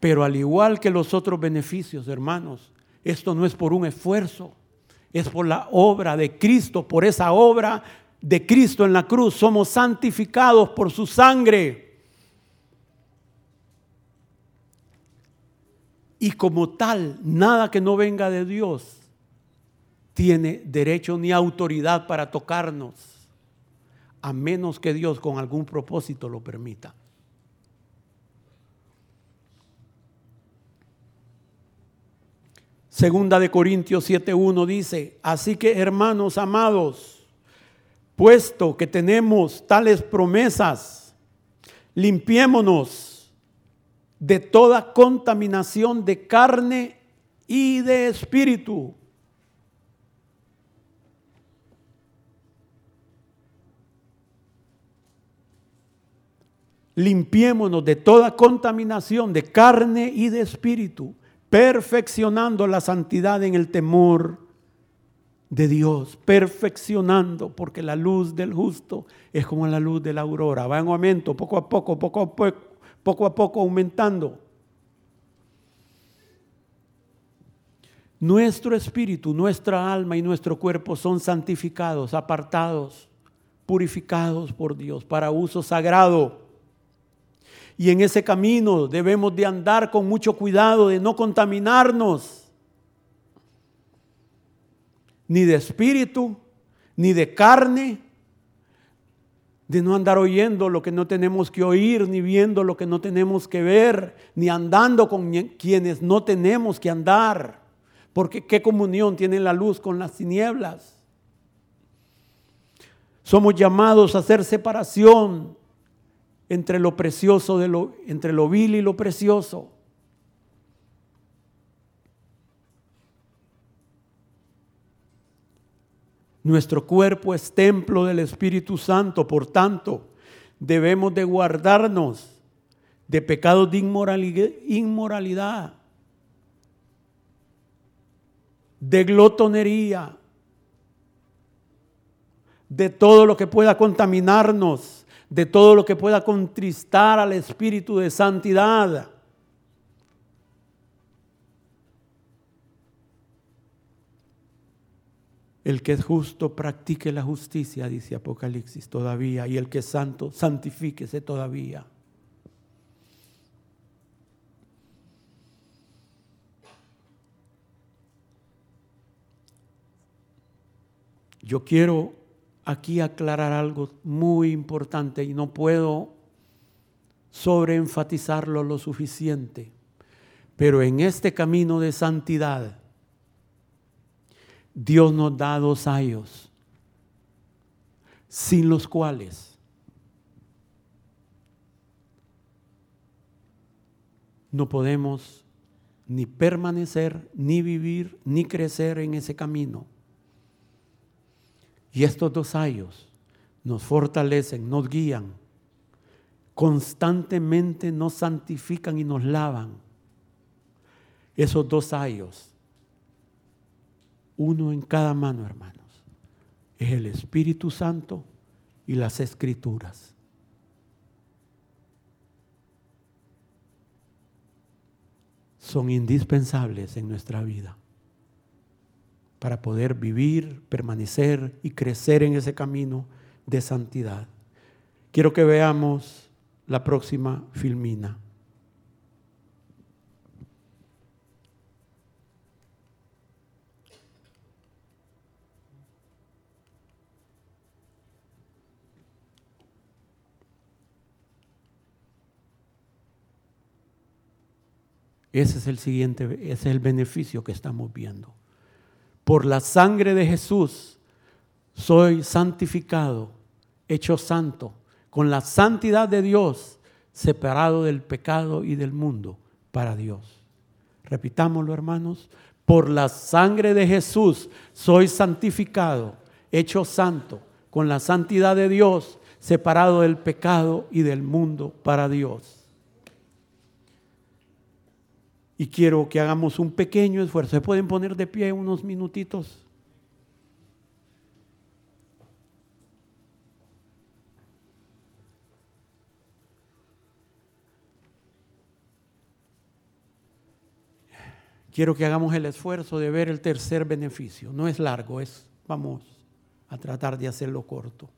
Pero al igual que los otros beneficios, hermanos, esto no es por un esfuerzo, es por la obra de Cristo, por esa obra de Cristo en la cruz. Somos santificados por su sangre. Y como tal, nada que no venga de Dios tiene derecho ni autoridad para tocarnos, a menos que Dios con algún propósito lo permita. Segunda de Corintios 7.1 dice, así que hermanos amados, puesto que tenemos tales promesas, limpiémonos de toda contaminación de carne y de espíritu. Limpiémonos de toda contaminación de carne y de espíritu perfeccionando la santidad en el temor de Dios, perfeccionando, porque la luz del justo es como la luz de la aurora, va en aumento, poco a poco, poco a poco, poco a poco aumentando. Nuestro espíritu, nuestra alma y nuestro cuerpo son santificados, apartados, purificados por Dios para uso sagrado. Y en ese camino debemos de andar con mucho cuidado de no contaminarnos, ni de espíritu, ni de carne, de no andar oyendo lo que no tenemos que oír, ni viendo lo que no tenemos que ver, ni andando con quienes no tenemos que andar. Porque qué comunión tiene la luz con las tinieblas. Somos llamados a hacer separación entre lo precioso de lo entre lo vil y lo precioso. Nuestro cuerpo es templo del Espíritu Santo, por tanto, debemos de guardarnos de pecados de inmoralidad, de glotonería, de todo lo que pueda contaminarnos de todo lo que pueda contristar al Espíritu de santidad. El que es justo practique la justicia, dice Apocalipsis todavía, y el que es santo, santifíquese todavía. Yo quiero aquí aclarar algo muy importante y no puedo sobreenfatizarlo lo suficiente. Pero en este camino de santidad, Dios nos da dos años, sin los cuales no podemos ni permanecer, ni vivir, ni crecer en ese camino. Y estos dos años nos fortalecen, nos guían, constantemente nos santifican y nos lavan. Esos dos años, uno en cada mano, hermanos, es el Espíritu Santo y las Escrituras. Son indispensables en nuestra vida para poder vivir, permanecer y crecer en ese camino de santidad. Quiero que veamos la próxima filmina. Ese es el siguiente, ese es el beneficio que estamos viendo por la sangre de Jesús, soy santificado, hecho santo, con la santidad de Dios, separado del pecado y del mundo para Dios. Repitámoslo, hermanos. Por la sangre de Jesús soy santificado, hecho santo, con la santidad de Dios, separado del pecado y del mundo para Dios. Y quiero que hagamos un pequeño esfuerzo. ¿Se pueden poner de pie unos minutitos? quiero que hagamos el esfuerzo de ver el tercer beneficio. No es largo, es, vamos a tratar de hacerlo corto.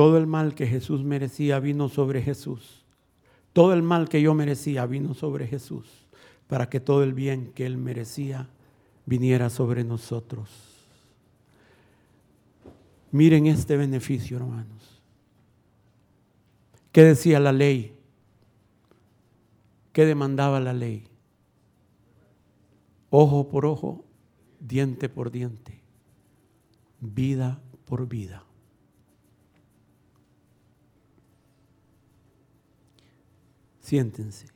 Todo el mal que Jesús merecía vino sobre Jesús. Todo el mal que yo merecía vino sobre Jesús para que todo el bien que Él merecía viniera sobre nosotros. Miren este beneficio, hermanos. ¿Qué decía la ley? ¿Qué demandaba la ley? Ojo por ojo, diente por diente, vida por vida. Siéntense.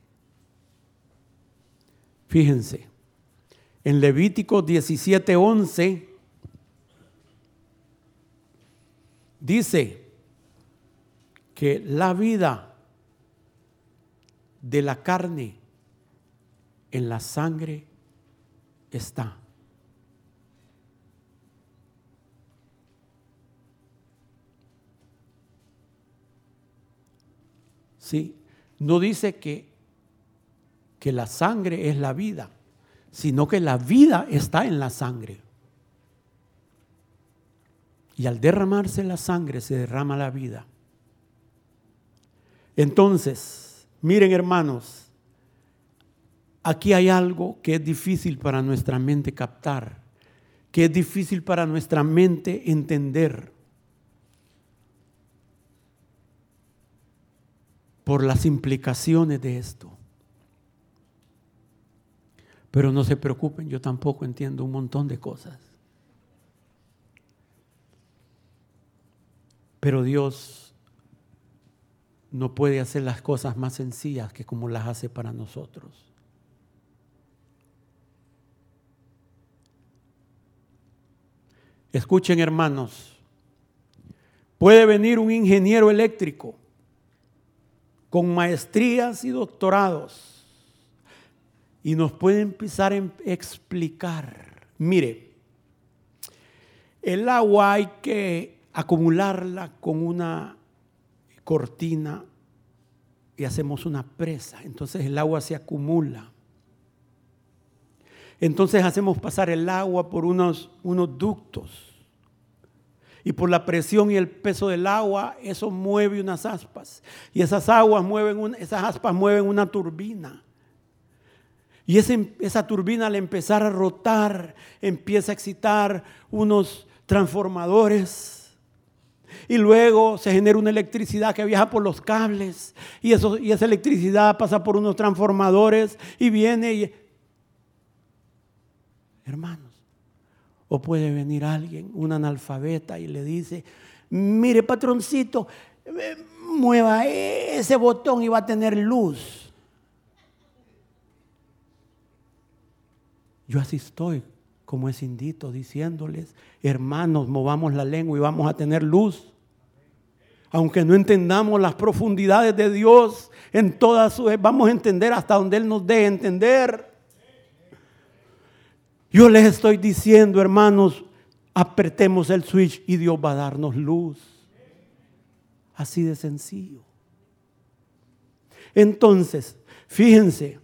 Fíjense, en Levítico 17:11 dice que la vida de la carne en la sangre está. ¿Sí? No dice que que la sangre es la vida, sino que la vida está en la sangre. Y al derramarse la sangre se derrama la vida. Entonces, miren hermanos, aquí hay algo que es difícil para nuestra mente captar, que es difícil para nuestra mente entender. Por las implicaciones de esto. Pero no se preocupen, yo tampoco entiendo un montón de cosas. Pero Dios no puede hacer las cosas más sencillas que como las hace para nosotros. Escuchen hermanos, puede venir un ingeniero eléctrico con maestrías y doctorados y nos puede empezar a explicar. Mire, el agua hay que acumularla con una cortina y hacemos una presa. Entonces el agua se acumula. Entonces hacemos pasar el agua por unos, unos ductos. Y por la presión y el peso del agua, eso mueve unas aspas. Y esas aguas mueven, esas aspas mueven una turbina. Y esa turbina al empezar a rotar empieza a excitar unos transformadores. Y luego se genera una electricidad que viaja por los cables. Y, eso, y esa electricidad pasa por unos transformadores y viene. Y... Hermanos, puede venir alguien, un analfabeta, y le dice, mire patroncito, eh, mueva ese botón y va a tener luz. Yo así estoy, como es indito, diciéndoles, hermanos, movamos la lengua y vamos a tener luz. Aunque no entendamos las profundidades de Dios en todas sus, vamos a entender hasta donde Él nos dé entender. Yo les estoy diciendo, hermanos, apretemos el switch y Dios va a darnos luz. Así de sencillo. Entonces, fíjense,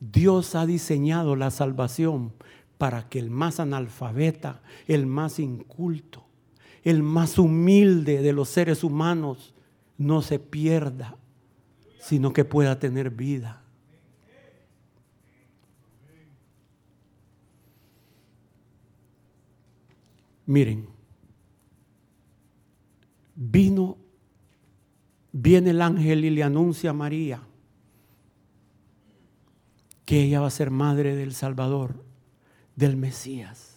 Dios ha diseñado la salvación para que el más analfabeta, el más inculto, el más humilde de los seres humanos no se pierda, sino que pueda tener vida. Miren, vino, viene el ángel y le anuncia a María que ella va a ser madre del Salvador, del Mesías.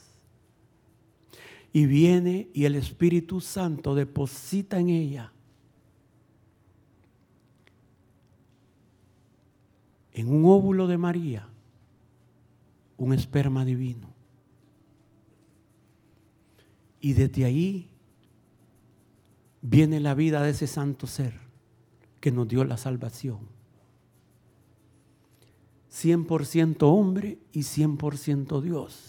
y viene y el Espíritu Santo deposita en ella en un óvulo de María un esperma divino. Y desde ahí viene la vida de ese santo ser que nos dio la salvación. 100% hombre y 100% Dios.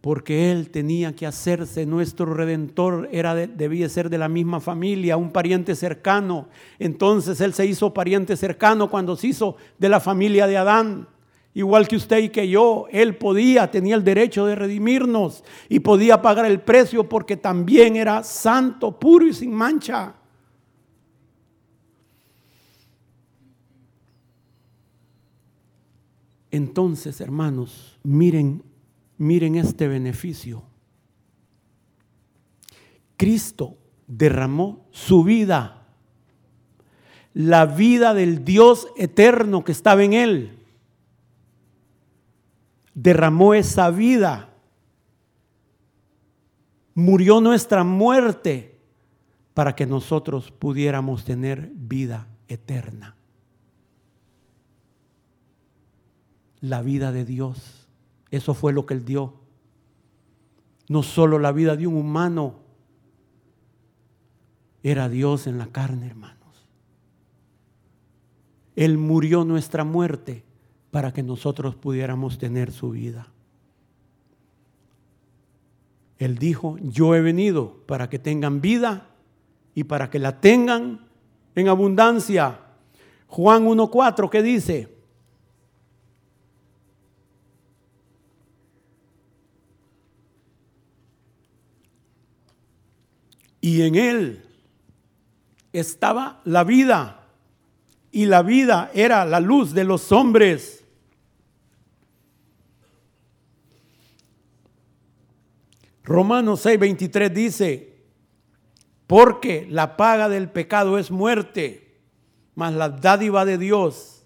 Porque Él tenía que hacerse nuestro redentor, era debía ser de la misma familia, un pariente cercano. Entonces Él se hizo pariente cercano cuando se hizo de la familia de Adán. Igual que usted y que yo, Él podía, tenía el derecho de redimirnos y podía pagar el precio porque también era santo, puro y sin mancha. Entonces, hermanos, miren Miren este beneficio. Cristo derramó su vida, la vida del Dios eterno que estaba en él. Derramó esa vida. Murió nuestra muerte para que nosotros pudiéramos tener vida eterna. La vida de Dios. Eso fue lo que Él dio. No solo la vida de un humano, era Dios en la carne, hermanos. Él murió nuestra muerte para que nosotros pudiéramos tener su vida. Él dijo, yo he venido para que tengan vida y para que la tengan en abundancia. Juan 1.4, ¿qué dice? Y en él estaba la vida, y la vida era la luz de los hombres. Romanos 6:23 dice, porque la paga del pecado es muerte, mas la dádiva de Dios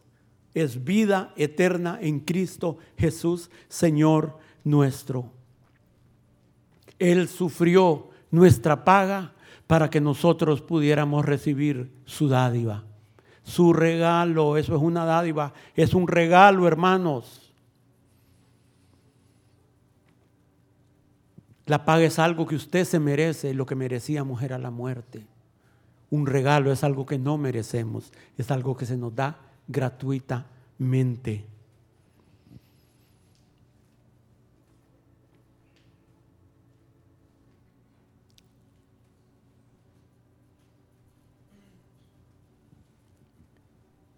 es vida eterna en Cristo Jesús, Señor nuestro. Él sufrió nuestra paga para que nosotros pudiéramos recibir su dádiva. Su regalo, eso es una dádiva, es un regalo, hermanos. La paga es algo que usted se merece, lo que merecíamos era la muerte. Un regalo es algo que no merecemos, es algo que se nos da gratuitamente.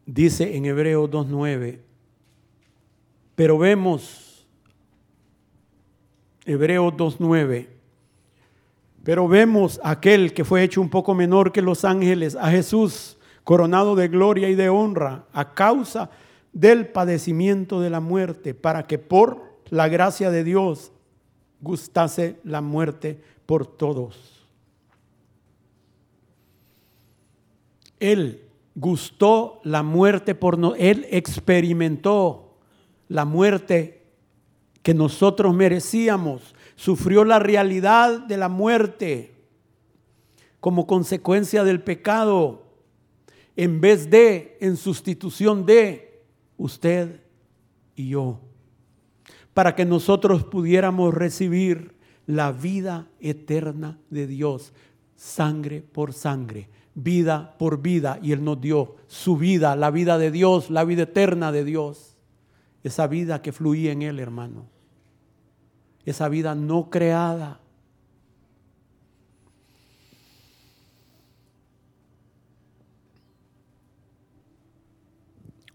Dice en Hebreos 2.9, pero vemos, Hebreos 2.9, pero vemos aquel que fue hecho un poco menor que los ángeles, a Jesús, coronado de gloria y de honra, a causa del padecimiento de la muerte, para que por la gracia de Dios gustase la muerte por todos. Él gustó la muerte por no, él experimentó la muerte que nosotros merecíamos, sufrió la realidad de la muerte como consecuencia del pecado, en vez de, en sustitución de usted y yo, para que nosotros pudiéramos recibir la vida eterna de Dios, sangre por sangre, vida por vida y Él nos dio su vida, la vida de Dios, la vida eterna de Dios. Esa vida que fluía en Él, hermano. Esa vida no creada.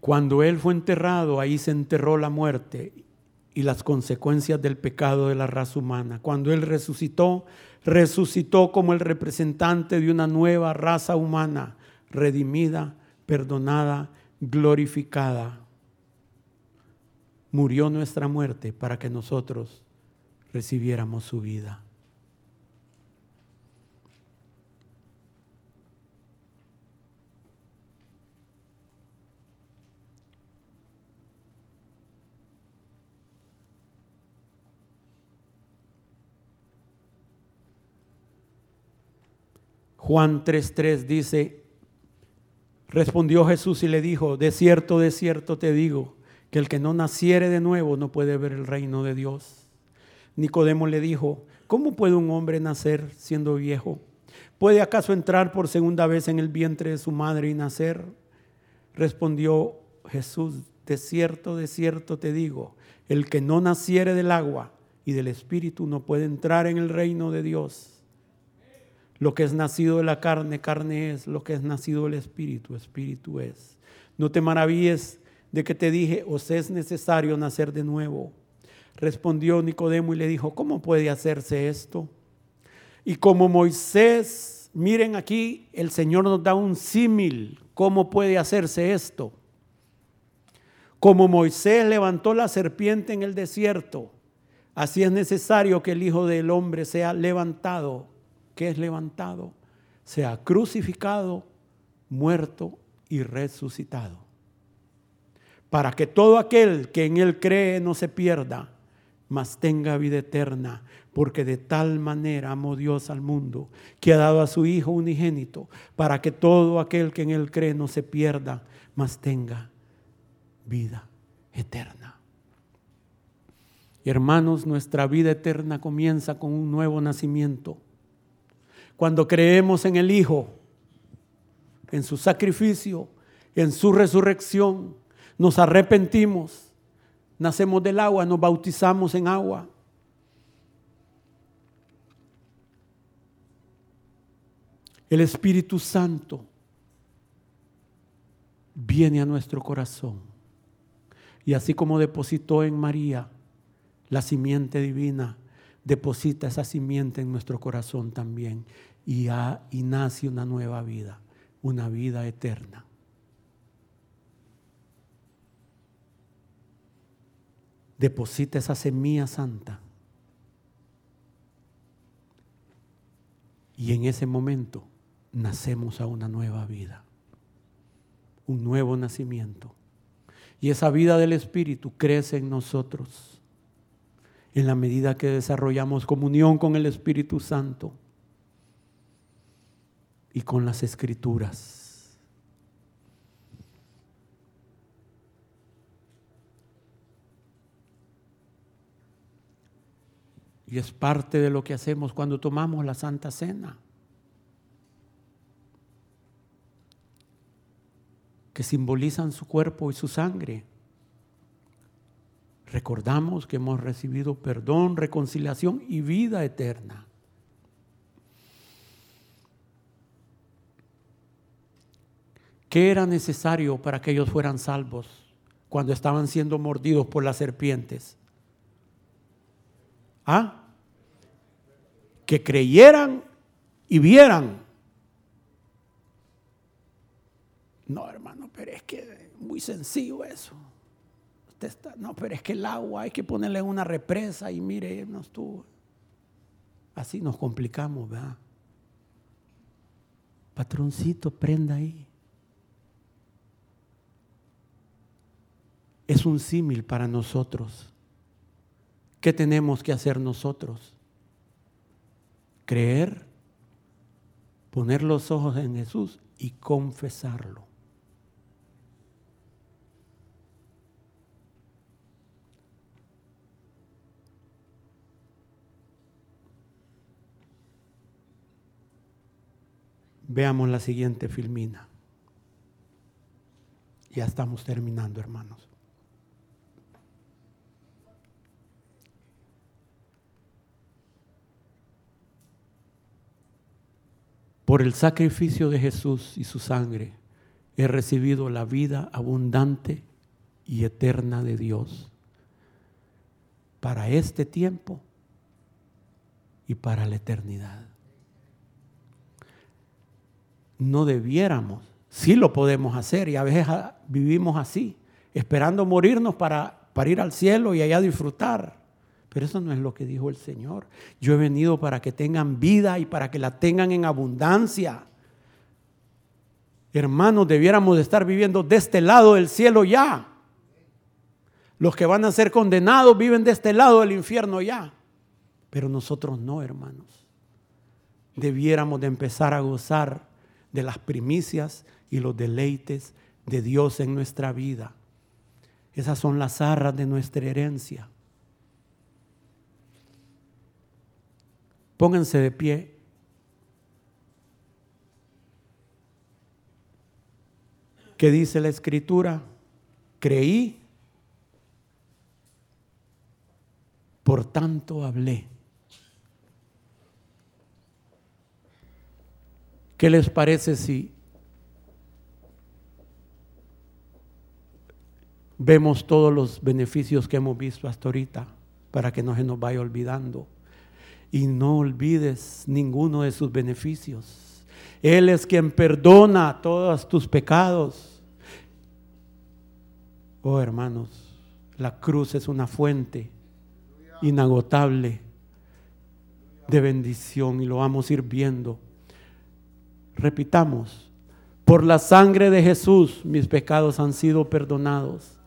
Cuando Él fue enterrado, ahí se enterró la muerte y las consecuencias del pecado de la raza humana. Cuando Él resucitó, resucitó como el representante de una nueva raza humana, redimida, perdonada, glorificada. Murió nuestra muerte para que nosotros recibiéramos su vida. Juan 3:3 dice, respondió Jesús y le dijo, de cierto, de cierto te digo, que el que no naciere de nuevo no puede ver el reino de Dios. Nicodemo le dijo, ¿cómo puede un hombre nacer siendo viejo? ¿Puede acaso entrar por segunda vez en el vientre de su madre y nacer? Respondió Jesús, de cierto, de cierto te digo, el que no naciere del agua y del espíritu no puede entrar en el reino de Dios. Lo que es nacido de la carne, carne es. Lo que es nacido del espíritu, espíritu es. No te maravilles de que te dije, os es necesario nacer de nuevo. Respondió Nicodemo y le dijo, ¿cómo puede hacerse esto? Y como Moisés, miren aquí, el Señor nos da un símil, ¿cómo puede hacerse esto? Como Moisés levantó la serpiente en el desierto, así es necesario que el Hijo del Hombre sea levantado que es levantado, sea crucificado, muerto y resucitado. Para que todo aquel que en él cree no se pierda, mas tenga vida eterna, porque de tal manera amó Dios al mundo, que ha dado a su Hijo unigénito, para que todo aquel que en él cree no se pierda, mas tenga vida eterna. hermanos, nuestra vida eterna comienza con un nuevo nacimiento cuando creemos en el Hijo, en su sacrificio, en su resurrección, nos arrepentimos, nacemos del agua, nos bautizamos en agua. El Espíritu Santo viene a nuestro corazón. Y así como depositó en María la simiente divina, deposita esa simiente en nuestro corazón también y, y nace una nueva vida, una vida eterna. Deposita esa semilla santa. Y en ese momento nacemos a una nueva vida, un nuevo nacimiento. Y esa vida del Espíritu crece en nosotros en la medida que desarrollamos comunión con el Espíritu Santo y con las escrituras. Y es parte de lo que hacemos cuando tomamos la Santa Cena. que simbolizan su cuerpo y su sangre. Recordamos que hemos recibido perdón, reconciliación y vida eterna. ¿Qué era necesario para que ellos fueran salvos cuando estaban siendo mordidos por las serpientes? ¿Ah? Que creyeran y vieran. No, hermano, pero es que es muy sencillo eso. No, pero es que el agua hay que ponerle una represa y mire, no estuvo. Así nos complicamos, ¿verdad? Patroncito, prenda ahí. es un símil para nosotros. ¿Qué tenemos que hacer nosotros? Creer, poner los ojos en Jesús y confesarlo. Veamos la siguiente filmina. Ya estamos terminando, hermanos. Por el sacrificio de Jesús y su sangre he recibido la vida abundante y eterna de Dios para este tiempo y para la eternidad. No debiéramos, sí lo podemos hacer y a veces vivimos así, esperando morirnos para, para ir al cielo y allá disfrutar. Pero eso no es lo que dijo el Señor. Yo he venido para que tengan vida y para que la tengan en abundancia. Hermanos, debiéramos de estar viviendo de este lado del cielo ya. Los que van a ser condenados viven de este lado del infierno ya. Pero nosotros no, hermanos. debiéramos de empezar a gozar de las primicias y los deleites de Dios en nuestra vida. Esas son las arras de nuestra herencia. Pónganse de pie. ¿Qué dice la escritura? Creí, por tanto hablé. ¿Qué les parece si vemos todos los beneficios que hemos visto hasta ahorita para que no se nos vaya olvidando? Y no olvides ninguno de sus beneficios. Él es quien perdona todos tus pecados. Oh hermanos, la cruz es una fuente inagotable de bendición y lo vamos a ir viendo. Repitamos, por la sangre de Jesús mis pecados han sido perdonados.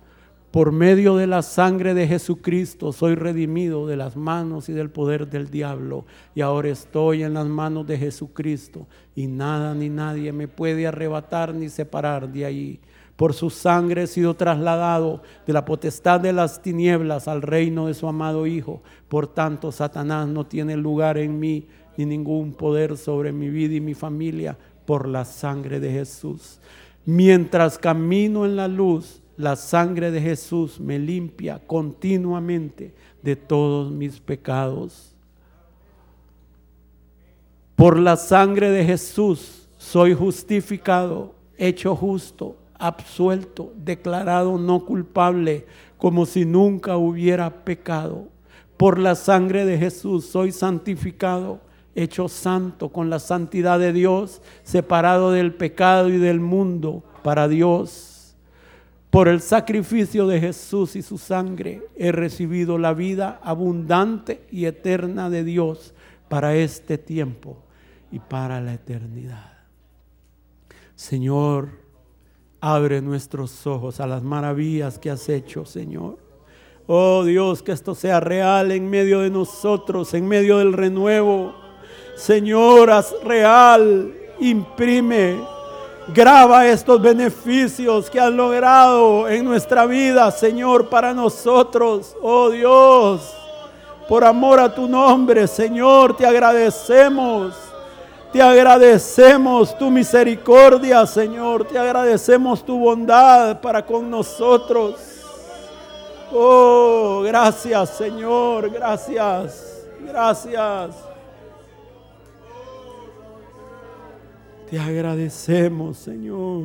Por medio de la sangre de Jesucristo soy redimido de las manos y del poder del diablo. Y ahora estoy en las manos de Jesucristo. Y nada ni nadie me puede arrebatar ni separar de ahí. Por su sangre he sido trasladado de la potestad de las tinieblas al reino de su amado Hijo. Por tanto, Satanás no tiene lugar en mí ni ningún poder sobre mi vida y mi familia por la sangre de Jesús. Mientras camino en la luz, la sangre de Jesús me limpia continuamente de todos mis pecados. Por la sangre de Jesús soy justificado, hecho justo, absuelto, declarado no culpable, como si nunca hubiera pecado. Por la sangre de Jesús soy santificado, hecho santo con la santidad de Dios, separado del pecado y del mundo para Dios. Por el sacrificio de Jesús y su sangre he recibido la vida abundante y eterna de Dios para este tiempo y para la eternidad. Señor, abre nuestros ojos a las maravillas que has hecho, Señor. Oh Dios, que esto sea real en medio de nosotros, en medio del renuevo Señor, haz real, imprime, graba estos beneficios que has logrado en nuestra vida, Señor, para nosotros. Oh Dios, por amor a tu nombre, Señor, te agradecemos. Te agradecemos tu misericordia, Señor. Te agradecemos tu bondad para con nosotros. Oh, gracias, Señor. Gracias. Gracias. Te agradecemos, Señor.